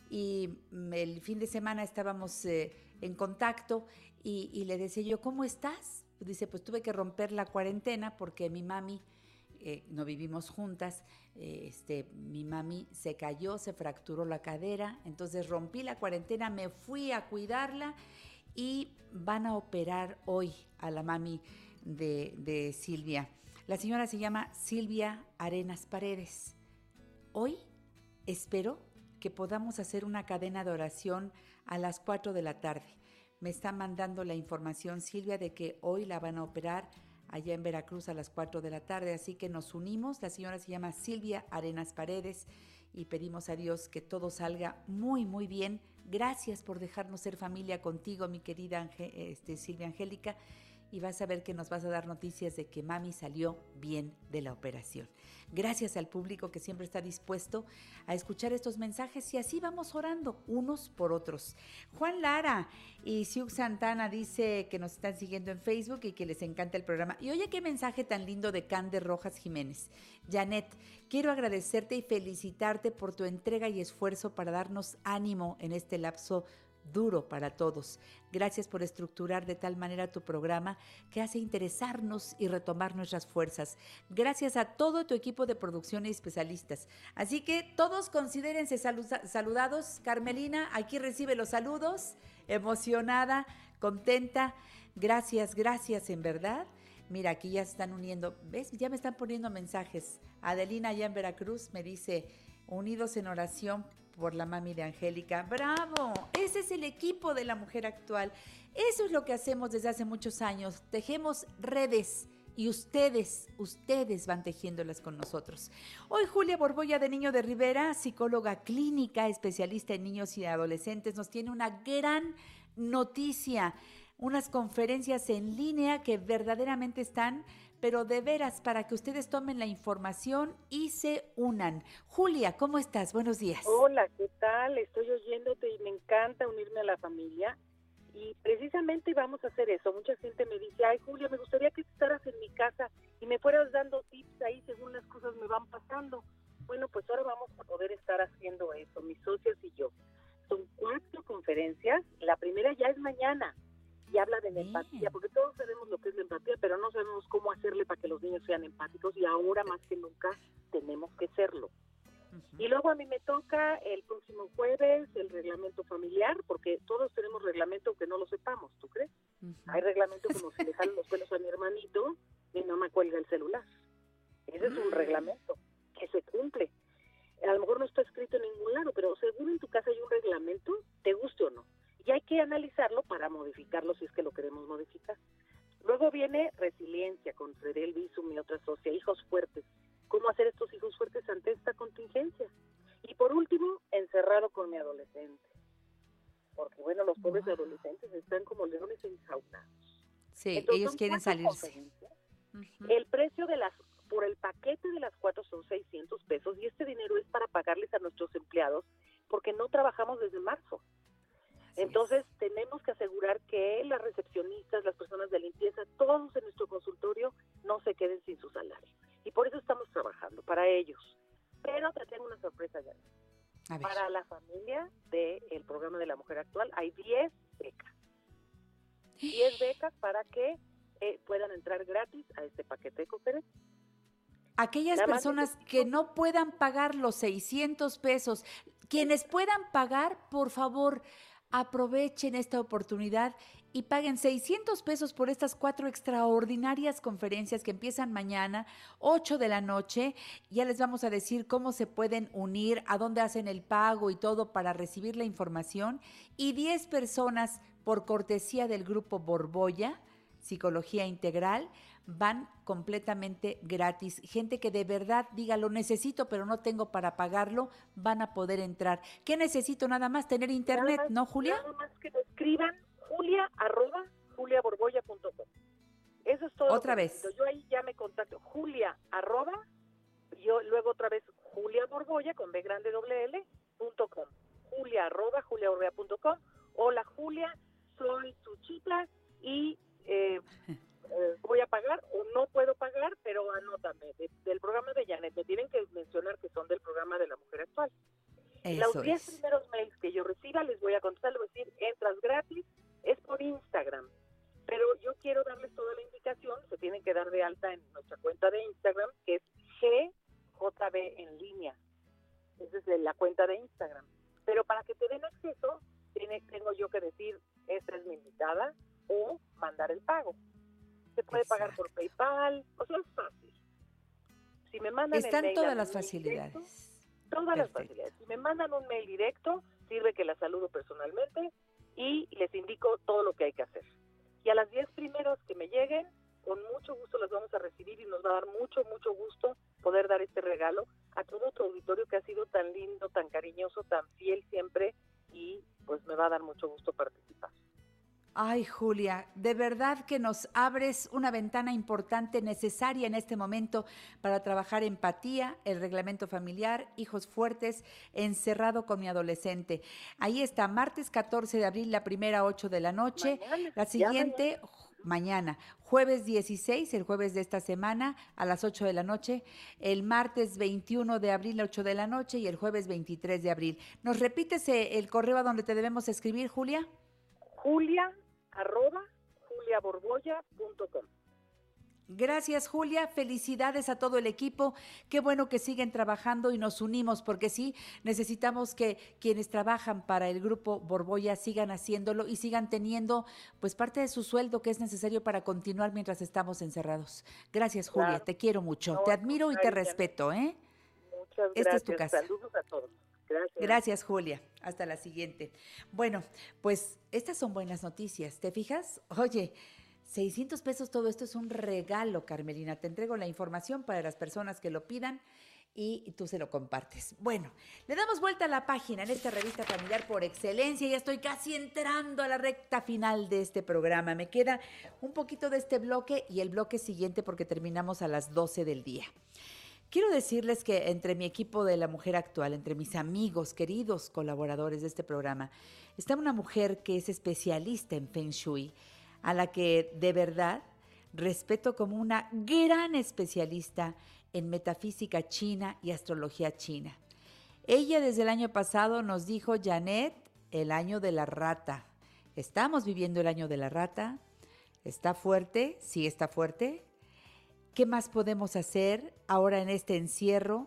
Y el fin de semana estábamos eh, en contacto y, le decía yo, ¿cómo estás? Dice, pues tuve que romper la cuarentena porque mi mami, eh, no vivimos juntas, eh, este, mi mami se cayó, se fracturó la cadera, entonces rompí la cuarentena, me fui a cuidarla y van a operar hoy a la mami de, de Silvia. La señora se llama Silvia Arenas Paredes. Hoy espero que podamos hacer una cadena de oración a las 4 de la tarde. Me está mandando la información Silvia de que hoy la van a operar allá en Veracruz a las 4 de la tarde, así que nos unimos. La señora se llama Silvia Arenas Paredes y pedimos a Dios que todo salga muy, muy bien. Gracias por dejarnos ser familia contigo, mi querida este, Silvia Angélica. Y vas a ver que nos vas a dar noticias de que mami salió bien de la operación. Gracias al público que siempre está dispuesto a escuchar estos mensajes y así vamos orando unos por otros. Juan Lara y Siuk Santana dice que nos están siguiendo en Facebook y que les encanta el programa. Y oye qué mensaje tan lindo de Cande Rojas Jiménez. Janet, quiero agradecerte y felicitarte por tu entrega y esfuerzo para darnos ánimo en este lapso duro para todos. Gracias por estructurar de tal manera tu programa que hace interesarnos y retomar nuestras fuerzas. Gracias a todo tu equipo de producción y especialistas. Así que todos considérense saluda- saludados. Carmelina, aquí recibe los saludos, emocionada, contenta. Gracias, gracias en verdad. Mira, aquí ya se están uniendo. ¿Ves? Ya me están poniendo mensajes. Adelina allá en Veracruz me dice, unidos en oración por la mami de Angélica. ¡Bravo! Ese es el equipo de la mujer actual. Eso es lo que hacemos desde hace muchos años. Tejemos redes y ustedes, ustedes van tejiéndolas con nosotros. Hoy Julia Borbolla de Niño de Rivera, psicóloga clínica, especialista en niños y adolescentes, nos tiene una gran noticia, unas conferencias en línea que verdaderamente están, pero de veras para que ustedes tomen la información y se unan. Julia, ¿cómo estás? Buenos días. Hola, ¿qué tal? Estoy oyéndote y me encanta unirme a la familia. Y precisamente vamos a hacer eso. Mucha gente me dice, ay Julia, me gustaría que estarás en mi casa y me fueras dando tips ahí según las cosas me van pasando. Bueno, pues ahora vamos a poder estar haciendo eso, mis socios y yo. Son cuatro conferencias. La primera ya es mañana y habla de la empatía, porque todos sabemos lo que es la empatía, pero no sabemos cómo hacerle para que los niños sean empáticos y ahora más que nunca tenemos que serlo. Y luego a mí me toca el próximo jueves el reglamento familiar, porque todos tenemos reglamento aunque no lo sepamos, ¿tú crees? Hay reglamento como si le los pelos a mi hermanito, mi mamá cuelga el celular. Ese es un reglamento que se cumple. A lo mejor no está escrito en ningún lado, pero seguro en tu casa hay un reglamento, te guste o no. Y hay que analizarlo para modificarlo si es que lo queremos modificar. Luego viene resiliencia con Fredel Bisum y otra socia, hijos fuertes. ¿Cómo hacer estos hijos fuertes ante esta contingencia? Y por último, encerrado con mi adolescente. Porque bueno, los pobres adolescentes están como leones enjaunados. Sí, Entonces, ellos quieren salirse. El precio de las por el paquete de las cuatro son 600 pesos y este dinero es para pagarles a nuestros empleados porque no trabajamos desde marzo. Entonces tenemos que asegurar que las recepcionistas, las personas de limpieza, todos en nuestro consultorio no se queden sin su salario. Y por eso estamos trabajando, para ellos. Pero te tengo una sorpresa ya. Para la familia del programa de la mujer actual hay 10 becas. 10 becas para que eh, puedan entrar gratis a este paquete de conferencia. Aquellas Nada personas que no puedan pagar los 600 pesos, quienes puedan pagar, por favor, Aprovechen esta oportunidad y paguen 600 pesos por estas cuatro extraordinarias conferencias que empiezan mañana, 8 de la noche. Ya les vamos a decir cómo se pueden unir, a dónde hacen el pago y todo para recibir la información. Y 10 personas por cortesía del grupo Borboya, Psicología Integral, van completamente gratis. Gente que de verdad diga lo necesito, pero no tengo para pagarlo, van a poder entrar. ¿Qué necesito? Nada más tener internet, más- ¿no, Julia? Nada más que me escriban julia arroba juliaborboya.com. Eso es todo. Otra vez. Yo ahí ya me contacto. Julia arroba, yo luego otra vez Julia Borboya con B grande doble L punto com. Julia arroba juliaborboya.com. Hola Julia, soy tu chica y eh, eh, voy a pagar o no puedo pagar, pero anótame. de- del programa de Janet, me tienen que mencionar que son del programa de la mujer actual. Eso Los 10 es. primeros mails que yo reciba les voy a contestar, les voy a decir, entras gratis, es por Instagram. Pero yo quiero darles toda la indicación, se tienen que dar de alta en nuestra cuenta de Instagram, que es GJB en línea. Esa es la cuenta de Instagram. Pero para que te den acceso, tiene, tengo yo que decir, esta es mi invitada, o mandar el pago. Se puede pagar por PayPal, o sea, es fácil. Si me mandan el Están mail todas las facilidades. directo, todas las facilidades. Si me mandan un mail directo, sirve que la saludo personalmente y les indico todo lo que hay que hacer. Y a las 10 primeros que me lleguen, con mucho gusto las vamos a recibir y nos va a dar mucho, mucho gusto poder dar este regalo a todo tu auditorio que ha sido tan lindo, tan cariñoso, tan fiel siempre y pues me va a dar mucho gusto participar. Ay, Julia, de verdad que nos abres una ventana importante, necesaria en este momento para trabajar empatía, el reglamento familiar, hijos fuertes, encerrado con mi adolescente. Ahí está, martes 14 de abril, la primera 8 de la noche. Mañana, la siguiente, mañana. Jueves 16, el jueves de esta semana, a las 8 de la noche. El martes 21 de abril, a 8 de la noche. Y el jueves 23 de abril. ¿Nos repites eh, el correo a donde te debemos escribir, Julia? Julia arroba juliaborboya.com. Gracias, Julia. Felicidades a todo el equipo. Qué bueno que siguen trabajando y nos unimos, porque sí, necesitamos que quienes trabajan para el grupo Borboya sigan haciéndolo y sigan teniendo pues parte de su sueldo que es necesario para continuar mientras estamos encerrados. Gracias, Julia. Claro. Te quiero mucho. No, te admiro y te respeto, ¿eh? Muchas Esta gracias. es tu casa. Saludos a todos. Gracias. Julia. Hasta la siguiente. Bueno, pues estas son buenas noticias. ¿Te fijas? Oye, 600 pesos, todo esto es un regalo, Carmelina. Te entrego la información para las personas que lo pidan y tú se lo compartes. Bueno, le damos vuelta a la página en esta revista familiar por excelencia. Ya estoy casi entrando a la recta final de este programa. Me queda un poquito de este bloque y el bloque siguiente porque terminamos a las 12 del día. Quiero decirles que entre mi equipo de la mujer actual, entre mis amigos, queridos colaboradores de este programa, está una mujer que es especialista en Feng Shui, a la que de verdad respeto como una gran especialista en metafísica china y astrología china. Ella desde el año pasado nos dijo, Janet, el año de la rata. Estamos viviendo el año de la rata. ¿Está fuerte? Sí, está fuerte. ¿Qué más podemos hacer ahora en este encierro?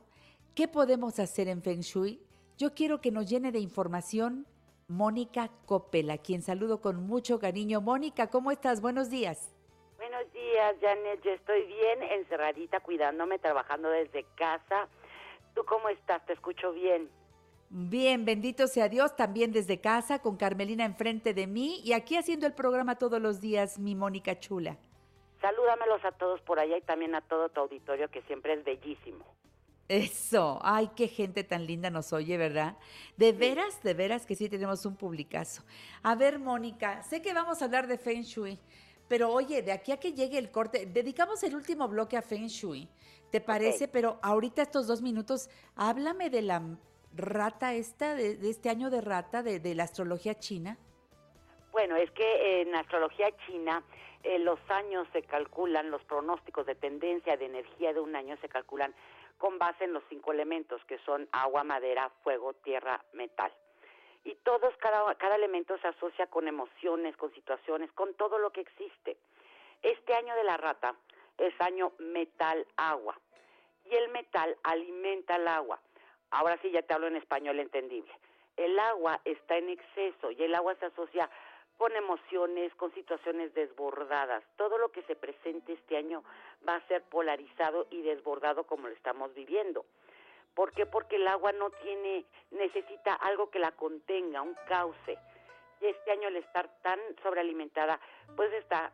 ¿Qué podemos hacer en Feng Shui? Yo quiero que nos llene de información Mónica Copela, quien saludo con mucho cariño. Mónica, ¿cómo estás? Buenos días. Buenos días, Janet. Yo estoy bien, encerradita, cuidándome, trabajando desde casa. ¿Tú cómo estás? Te escucho bien. Bien, bendito sea Dios, también desde casa, con Carmelina enfrente de mí y aquí haciendo el programa todos los días, mi Mónica Chula. Salúdamelos a todos por allá y también a todo tu auditorio que siempre es bellísimo. Eso, ay, qué gente tan linda nos oye, ¿verdad? De veras, de veras que sí tenemos un publicazo. A ver, Mónica, sé que vamos a hablar de Feng Shui, pero oye, de aquí a que llegue el corte, dedicamos el último bloque a Feng Shui, ¿te parece? Pero ahorita estos dos minutos, háblame de la rata esta, de, de este año de rata, de, de la astrología china. Bueno, es que en astrología china eh, los años se calculan, los pronósticos de tendencia de energía de un año se calculan con base en los cinco elementos que son agua, madera, fuego, tierra, metal. Y todos, cada, cada elemento se asocia con emociones, con situaciones, con todo lo que existe. Este año de la rata es año metal-agua. Y el metal alimenta el agua. Ahora sí ya te hablo en español entendible. el agua está en exceso y el agua se asocia con emociones, con situaciones desbordadas. Todo lo que se presente este año va a ser polarizado y desbordado como lo estamos viviendo. ¿Por qué? Porque el agua no tiene, necesita algo que la contenga, un cauce. Y este año al estar tan sobrealimentada, pues está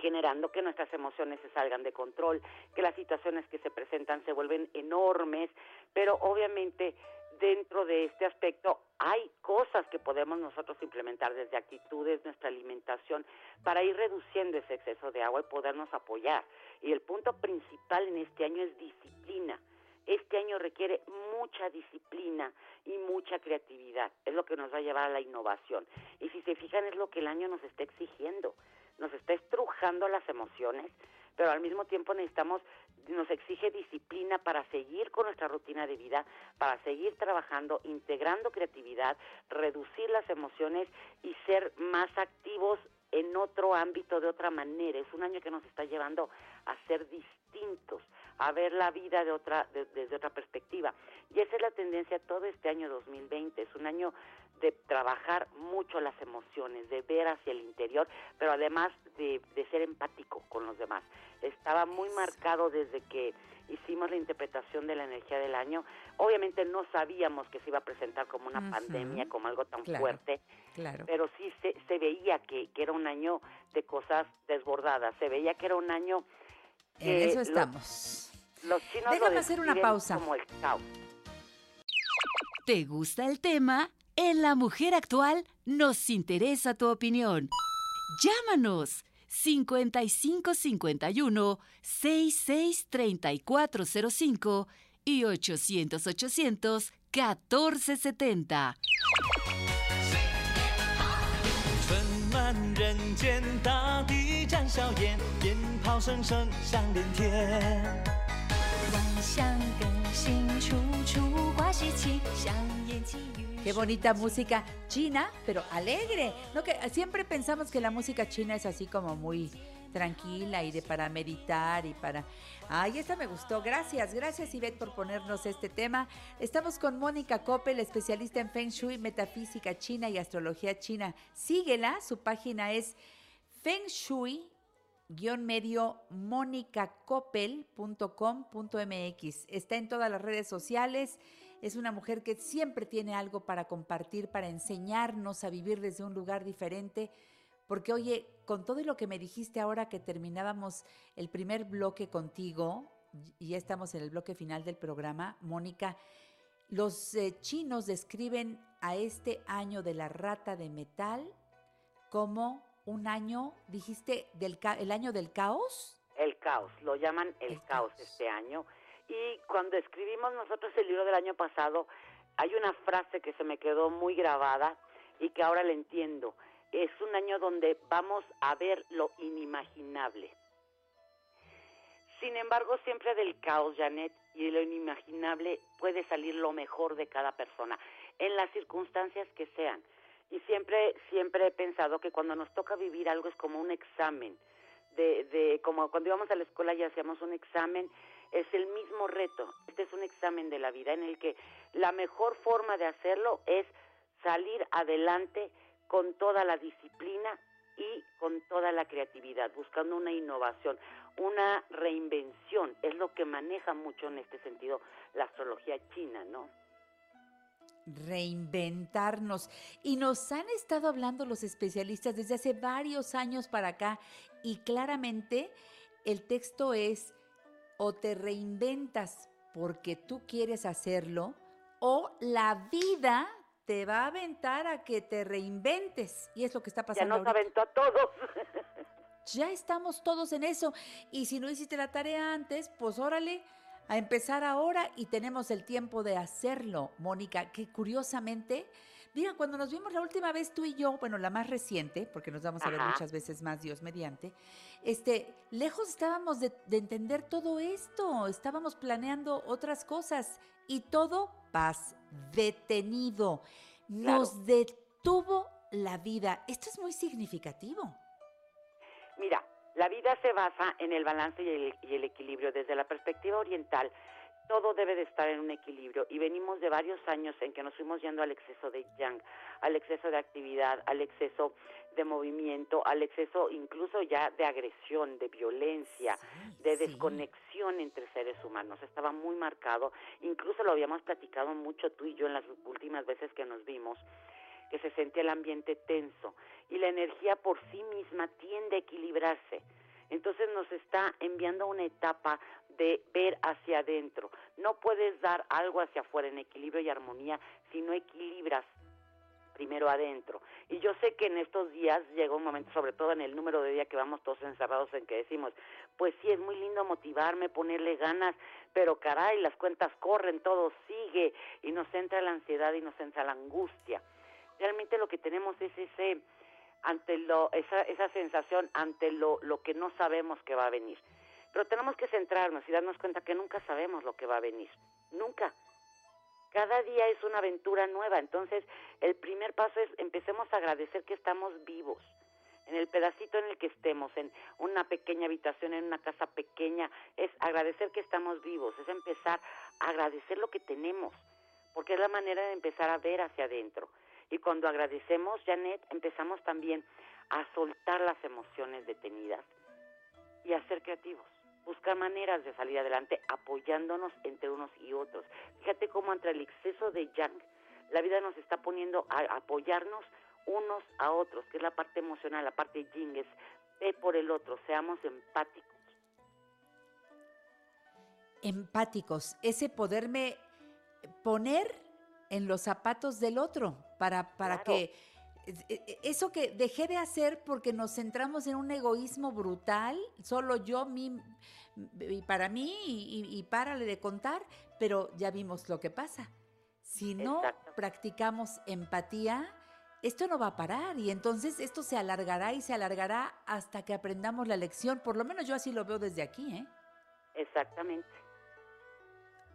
generando que nuestras emociones se salgan de control, que las situaciones que se presentan se vuelven enormes, pero obviamente dentro de este aspecto hay cosas que podemos nosotros implementar desde actitudes, nuestra alimentación, para ir reduciendo ese exceso de agua y podernos apoyar. Y el punto principal en este año es disciplina. Este año requiere mucha disciplina y mucha creatividad. Es lo que nos va a llevar a la innovación. Y si se fijan, es lo que el año nos está exigiendo. Nos está estrujando las emociones, pero al mismo tiempo necesitamos, nos exige disciplina para seguir con nuestra rutina de vida, para seguir trabajando, integrando creatividad, reducir las emociones y ser más activos en otro ámbito de otra manera. Es un año que nos está llevando a ser distintos, a ver la vida de otra, de- desde otra perspectiva. Y esa es la tendencia todo este año 2020. Es un año de trabajar mucho las emociones, de ver hacia el interior, pero además de, de ser empático con los demás. Estaba muy marcado desde que hicimos la interpretación de la energía del año. Obviamente no sabíamos que se iba a presentar como una pandemia, como algo tan Claro, fuerte, Claro. pero sí se, se veía que, que era un año de cosas desbordadas, se veía que era un año En eso los- estamos. Los, chinos lo Déjame hacer una pausa. Como el caos. ¿Te gusta el tema? En La Mujer Actual nos interesa tu opinión. Llámanos 5551 663405 y 800 800 1470. Qué bonita música china, pero alegre. No que eh, siempre pensamos que la música china es así como muy tranquila y de para meditar y para... Ay, esta me gustó. Gracias, gracias Ivette por ponernos este tema. Estamos con Mónica Coppel, especialista en Feng Shui, Metafísica China y Astrología China. Síguela, su página es Feng Shui guion medio Está en todas las redes sociales es una mujer que siempre tiene algo para compartir, para enseñarnos a vivir desde un lugar diferente. Porque, oye, con todo lo que me dijiste ahora que terminábamos el primer bloque contigo, y ya estamos en el bloque final del programa, Mónica, los eh, chinos describen a este año de la rata de metal como un año, dijiste, del ca- el año del caos. El caos, lo llaman el, caos, este año. Y cuando escribimos nosotros el libro del año pasado, hay una frase que se me quedó muy grabada y que ahora la entiendo. Es un año donde vamos a ver lo inimaginable. Sin embargo, siempre del caos, Janet, y de lo inimaginable puede salir lo mejor de cada persona, en las circunstancias que sean. Y siempre, siempre he pensado que cuando nos toca vivir algo es como un examen, de, de como cuando íbamos a la escuela y hacíamos un examen, es el mismo reto. Este es un examen de la vida en el que la mejor forma de hacerlo es salir adelante con toda la disciplina y con toda la creatividad, buscando una innovación, una reinvención. Es lo que maneja mucho en este sentido la astrología china, ¿no? reinventarnos. Y nos han estado hablando los especialistas desde hace varios años para acá y claramente el texto es o te reinventas porque tú quieres hacerlo o la vida te va a aventar a que te reinventes. Y es lo que está Ya pasando. nos ahorita. aventó a todos. Ya estamos todos en eso. Y si no hiciste la tarea antes, pues órale, a empezar ahora y tenemos el tiempo de hacerlo, Mónica, que curiosamente, mira, cuando nos vimos la última vez tú y yo, bueno, la más reciente, porque nos vamos a ver Ajá. muchas veces más, Dios mediante, este, lejos estábamos de, de entender todo esto, estábamos planeando otras cosas y todo paz, detenido, nos detuvo la vida. Esto es muy significativo. Mira, la vida se basa en el balance y el, y el equilibrio. Desde la perspectiva oriental, todo debe de estar en un equilibrio y venimos de varios años en que nos fuimos yendo al exceso de yang, al exceso de actividad, al exceso de movimiento, al exceso incluso ya de agresión, de violencia, de desconexión entre seres humanos. Estaba muy marcado, incluso lo habíamos platicado mucho tú y yo en las últimas veces que nos vimos, que se sentía el ambiente tenso y la energía por sí misma tiende a equilibrarse. Entonces nos está enviando una etapa de ver hacia adentro. No puedes dar algo hacia afuera en equilibrio y armonía si no equilibras primero adentro. Y yo sé que en estos días llega un momento, sobre todo en el número de días que vamos todos encerrados, en que decimos, pues sí, es muy lindo motivarme, ponerle ganas, pero caray, las cuentas corren, todo sigue, y nos entra la ansiedad y nos entra la angustia. Realmente lo que tenemos es ese, ante lo, esa, esa sensación ante lo, lo que no sabemos que va a venir. Pero tenemos que centrarnos y darnos cuenta que nunca sabemos lo que va a venir. Nunca. Cada día es una aventura nueva. Entonces, el primer paso es empecemos a agradecer que estamos vivos. En el pedacito en el que estemos, en una pequeña habitación, en una casa pequeña, es agradecer que estamos vivos, es empezar a agradecer lo que tenemos, porque es la manera de empezar a ver hacia adentro. Y cuando agradecemos, Janet, empezamos también a soltar las emociones detenidas y a ser creativos buscar maneras de salir adelante apoyándonos entre unos y otros. Fíjate cómo entre el exceso de yang, la vida nos está poniendo a apoyarnos unos a otros, que es la parte emocional, la parte yin, es ve por el otro, seamos empáticos. Empáticos, ese poderme poner en los zapatos del otro para, para que eso que dejé de hacer porque nos centramos en un egoísmo brutal, solo yo, mi, y para mí, y, y párale de contar, pero ya vimos lo que pasa. Si no practicamos empatía, esto no va a parar y entonces esto se alargará y se alargará hasta que aprendamos la lección. Por lo menos yo así lo veo desde aquí, ¿eh? Exactamente.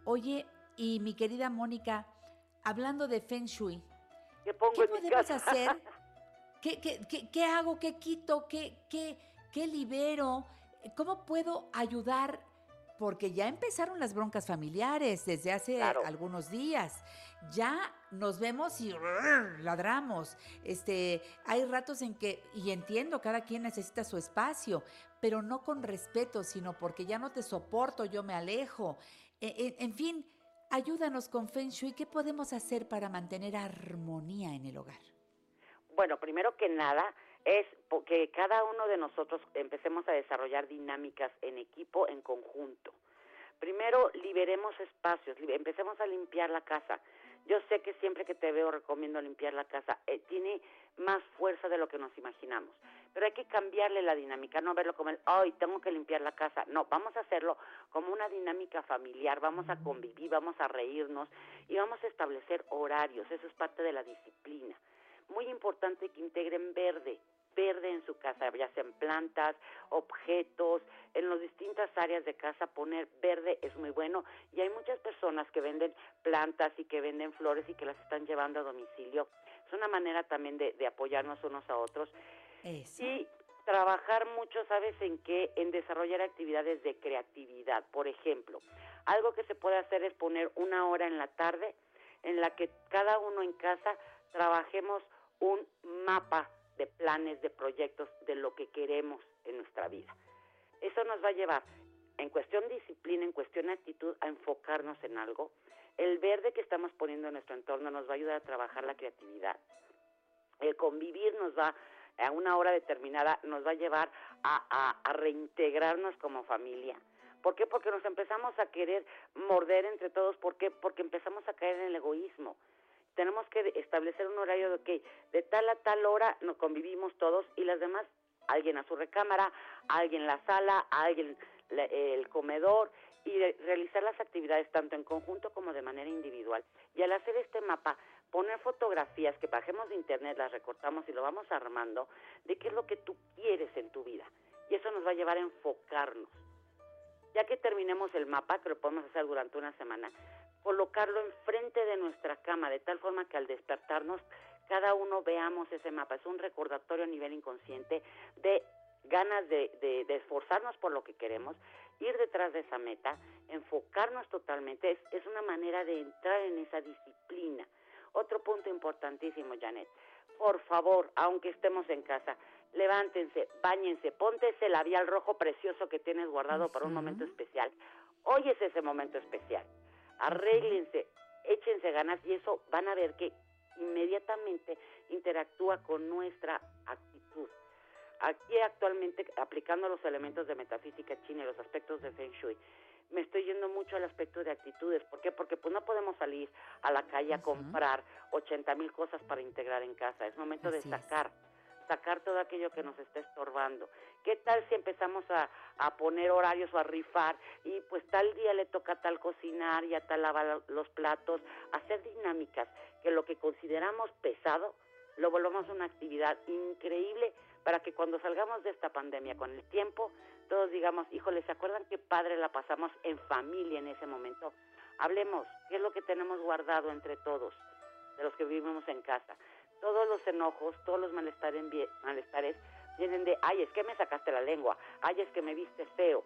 Oye, y mi querida Mónica, hablando de Feng Shui, ¿Qué, pongo ¿qué en mi podemos casa? hacer? ¿Qué, qué, qué, qué hago? ¿Qué quito? ¿Qué, qué, ¿Qué libero? ¿Cómo puedo ayudar? Porque ya empezaron las broncas familiares desde hace algunos días. Ya nos vemos y ladramos. Este, hay ratos en que, y entiendo, cada quien necesita su espacio, pero no con respeto, sino porque ya no te soporto, yo me alejo. E- e- en fin, ayúdanos con Feng Shui. ¿Qué podemos hacer para mantener armonía en el hogar? Bueno, primero que nada es que cada uno de nosotros empecemos a desarrollar dinámicas en equipo, en conjunto. Primero, liberemos espacios, empecemos a limpiar la casa. Yo sé que siempre que te veo recomiendo limpiar la casa. Eh, tiene más fuerza de lo que nos imaginamos. Pero hay que cambiarle la dinámica, no verlo como el, ay, tengo que limpiar la casa. No, vamos a hacerlo como una dinámica familiar, vamos a convivir, vamos a reírnos y vamos a establecer horarios. Eso es parte de la disciplina. Muy importante que integren verde, verde en su casa, ya sean plantas, objetos, en las distintas áreas de casa poner verde es muy bueno y hay muchas personas que venden plantas y que venden flores y que las están llevando a domicilio. Es una manera también de, de apoyarnos unos a otros y trabajar mucho, ¿sabes en qué? En desarrollar actividades de creatividad. Por ejemplo, algo que se puede hacer es poner una hora en la tarde en la que cada uno en casa trabajemos un mapa de planes, de proyectos, de lo que queremos en nuestra vida. Eso nos va a llevar, en cuestión disciplina, en cuestión actitud, a enfocarnos en algo. El verde que estamos poniendo en nuestro entorno nos va a ayudar a trabajar la creatividad. El convivir nos va, a una hora determinada, nos va a llevar a, a- a reintegrarnos como familia. ¿Por qué? Porque nos empezamos a querer morder entre todos. ¿Por qué? Porque empezamos a caer en el egoísmo tenemos que establecer un horario de que de tal a tal hora nos convivimos todos y las demás, alguien a su recámara, alguien la sala, alguien la- el comedor y realizar las actividades tanto en conjunto como de manera individual. Y al hacer este mapa, poner fotografías que bajemos de internet, las recortamos y lo vamos armando de qué es lo que tú quieres en tu vida. Y eso nos va a llevar a enfocarnos. Ya que terminemos el mapa, que lo podemos hacer durante una semana, colocarlo enfrente de nuestra cama, de tal forma que al despertarnos, cada uno veamos ese mapa. Es un recordatorio a nivel inconsciente de ganas de, de, de esforzarnos por lo que queremos, ir detrás de esa meta, enfocarnos totalmente, es, es una manera de entrar en esa disciplina. Otro punto importantísimo, Janet, por favor, aunque estemos en casa, levántense, bañense, ponte ese labial rojo precioso que tienes guardado para un momento especial. Hoy es ese momento especial. Arréglense, échense ganas y eso van a ver que inmediatamente interactúa con nuestra actitud. Aquí actualmente, aplicando los elementos de metafísica china y los aspectos de Feng Shui, me estoy yendo mucho al aspecto de actitudes. ¿Por qué? Porque pues no podemos salir a la calle a comprar 80 mil cosas para integrar en casa. Es momento de sacar, sacar todo aquello que nos está estorbando. ¿Qué tal si empezamos a, a poner horarios o a rifar y pues tal día le toca tal cocinar y a tal lavar los platos, hacer dinámicas que lo que consideramos pesado lo volvamos una actividad increíble para que cuando salgamos de esta pandemia con el tiempo, todos digamos, híjole, ¿se acuerdan qué padre la pasamos en familia en ese momento? Hablemos, ¿qué es lo que tenemos guardado entre todos, de los que vivimos en casa? Todos los enojos, todos los malestares, malestares vienen de, ay, es que me sacaste la lengua, ay, es que me viste feo.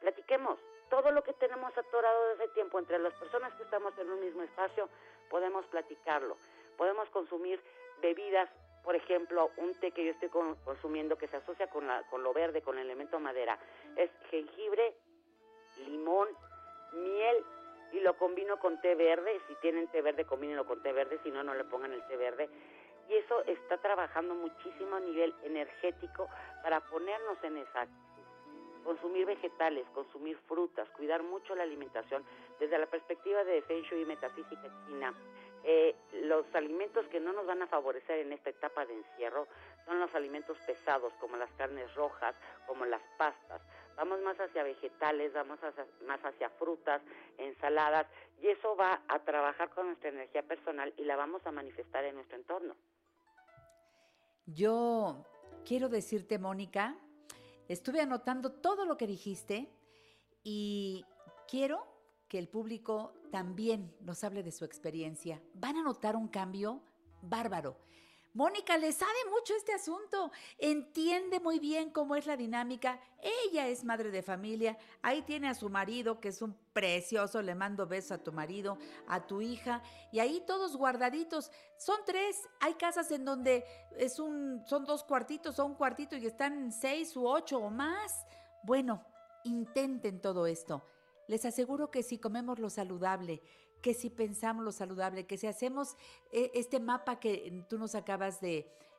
Platiquemos, todo lo que tenemos atorado desde tiempo entre las personas que estamos en un mismo espacio, podemos platicarlo. Podemos consumir bebidas, por ejemplo, un té que yo estoy con- consumiendo que se asocia con, la, con lo verde, con el elemento madera, es jengibre, limón, miel y lo combino con té verde. Si tienen té verde, combínenlo con té verde, si no, no le pongan el té verde. Y eso está trabajando muchísimo a nivel energético para ponernos en esa. Consumir vegetales, consumir frutas, cuidar mucho la alimentación desde la perspectiva de Feng Shui y metafísica china. Eh, los alimentos que no nos van a favorecer en esta etapa de encierro son los alimentos pesados, como las carnes rojas, como las pastas. Vamos más hacia vegetales, vamos más hacia frutas, ensaladas, y eso va a trabajar con nuestra energía personal y la vamos a manifestar en nuestro entorno. Yo quiero decirte, Mónica, estuve anotando todo lo que dijiste y quiero que el público también nos hable de su experiencia. Van a notar un cambio bárbaro. Mónica le sabe mucho este asunto, entiende muy bien cómo es la dinámica. Ella es madre de familia, ahí tiene a su marido, que es un precioso, le mando besos a tu marido, a tu hija, y ahí todos guardaditos. Son tres, hay casas en donde es un, son dos cuartitos o un cuartito y están seis u ocho o más. Bueno, intenten todo esto. Les aseguro que si comemos lo saludable, que si pensamos lo saludable, que si hacemos eh, este mapa que tú nos acabas de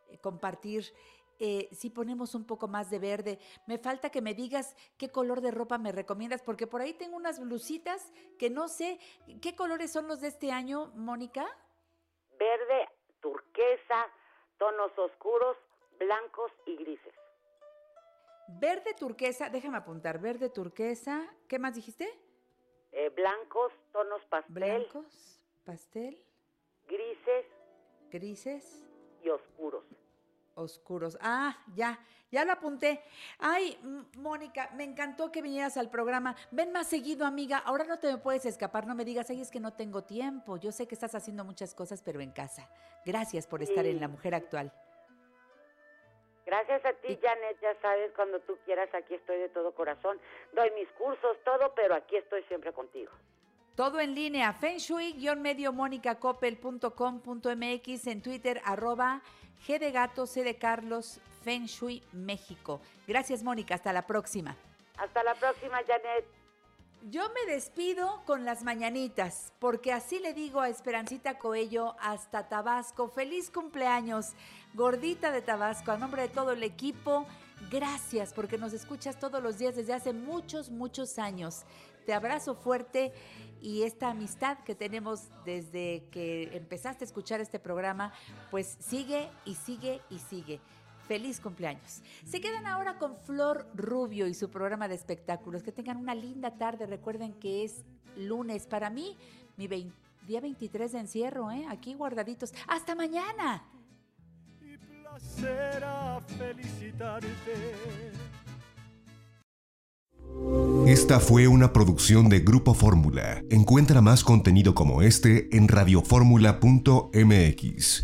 eh, compartir, eh, si ponemos un poco más de verde, me falta que me digas qué color de ropa me recomiendas, porque por ahí tengo unas blusitas que no sé, ¿qué colores son los de este año, Mónica? Verde, turquesa, tonos oscuros, blancos y grises. Verde turquesa, déjame apuntar, verde turquesa, ¿qué más dijiste? Eh, blancos, tonos pastel, Blancos, pastel, grises grises. y oscuros. Oscuros. Ah, ya, ya lo apunté. Ay, Mónica, me encantó que vinieras al programa. Ven más seguido, amiga. Ahora no te me puedes escapar, no me digas, ay, es que no tengo tiempo. Yo sé que estás haciendo muchas cosas, pero en casa. Gracias por estar en La Mujer Actual. Gracias a ti, Janet, ya sabes, cuando tú quieras, aquí estoy de todo corazón. Doy mis cursos, todo, pero aquí estoy siempre contigo. Todo en línea, feng shui-monicacoppel.com.mx, en Twitter, arroba G de gato, C de Carlos, Feng Shui México. Gracias, Mónica. Hasta la próxima. Hasta la próxima, Janet. Yo me despido con las mañanitas, porque así le digo a Esperancita Coello hasta Tabasco. Feliz cumpleaños, gordita de Tabasco, a nombre de todo el equipo. Gracias porque nos escuchas todos los días desde hace muchos, muchos años. Te abrazo fuerte y esta amistad que tenemos desde que empezaste a escuchar este programa, pues sigue y sigue y sigue. Feliz cumpleaños. Se quedan ahora con Flor Rubio y su programa de espectáculos. Que tengan una linda tarde. Recuerden que es lunes. Para mí, mi día 23 de encierro, ¿eh? Aquí guardaditos. ¡Hasta mañana! será felicitarte. Esta fue una producción de Grupo Fórmula. Encuentra más contenido como este en radioformula.mx.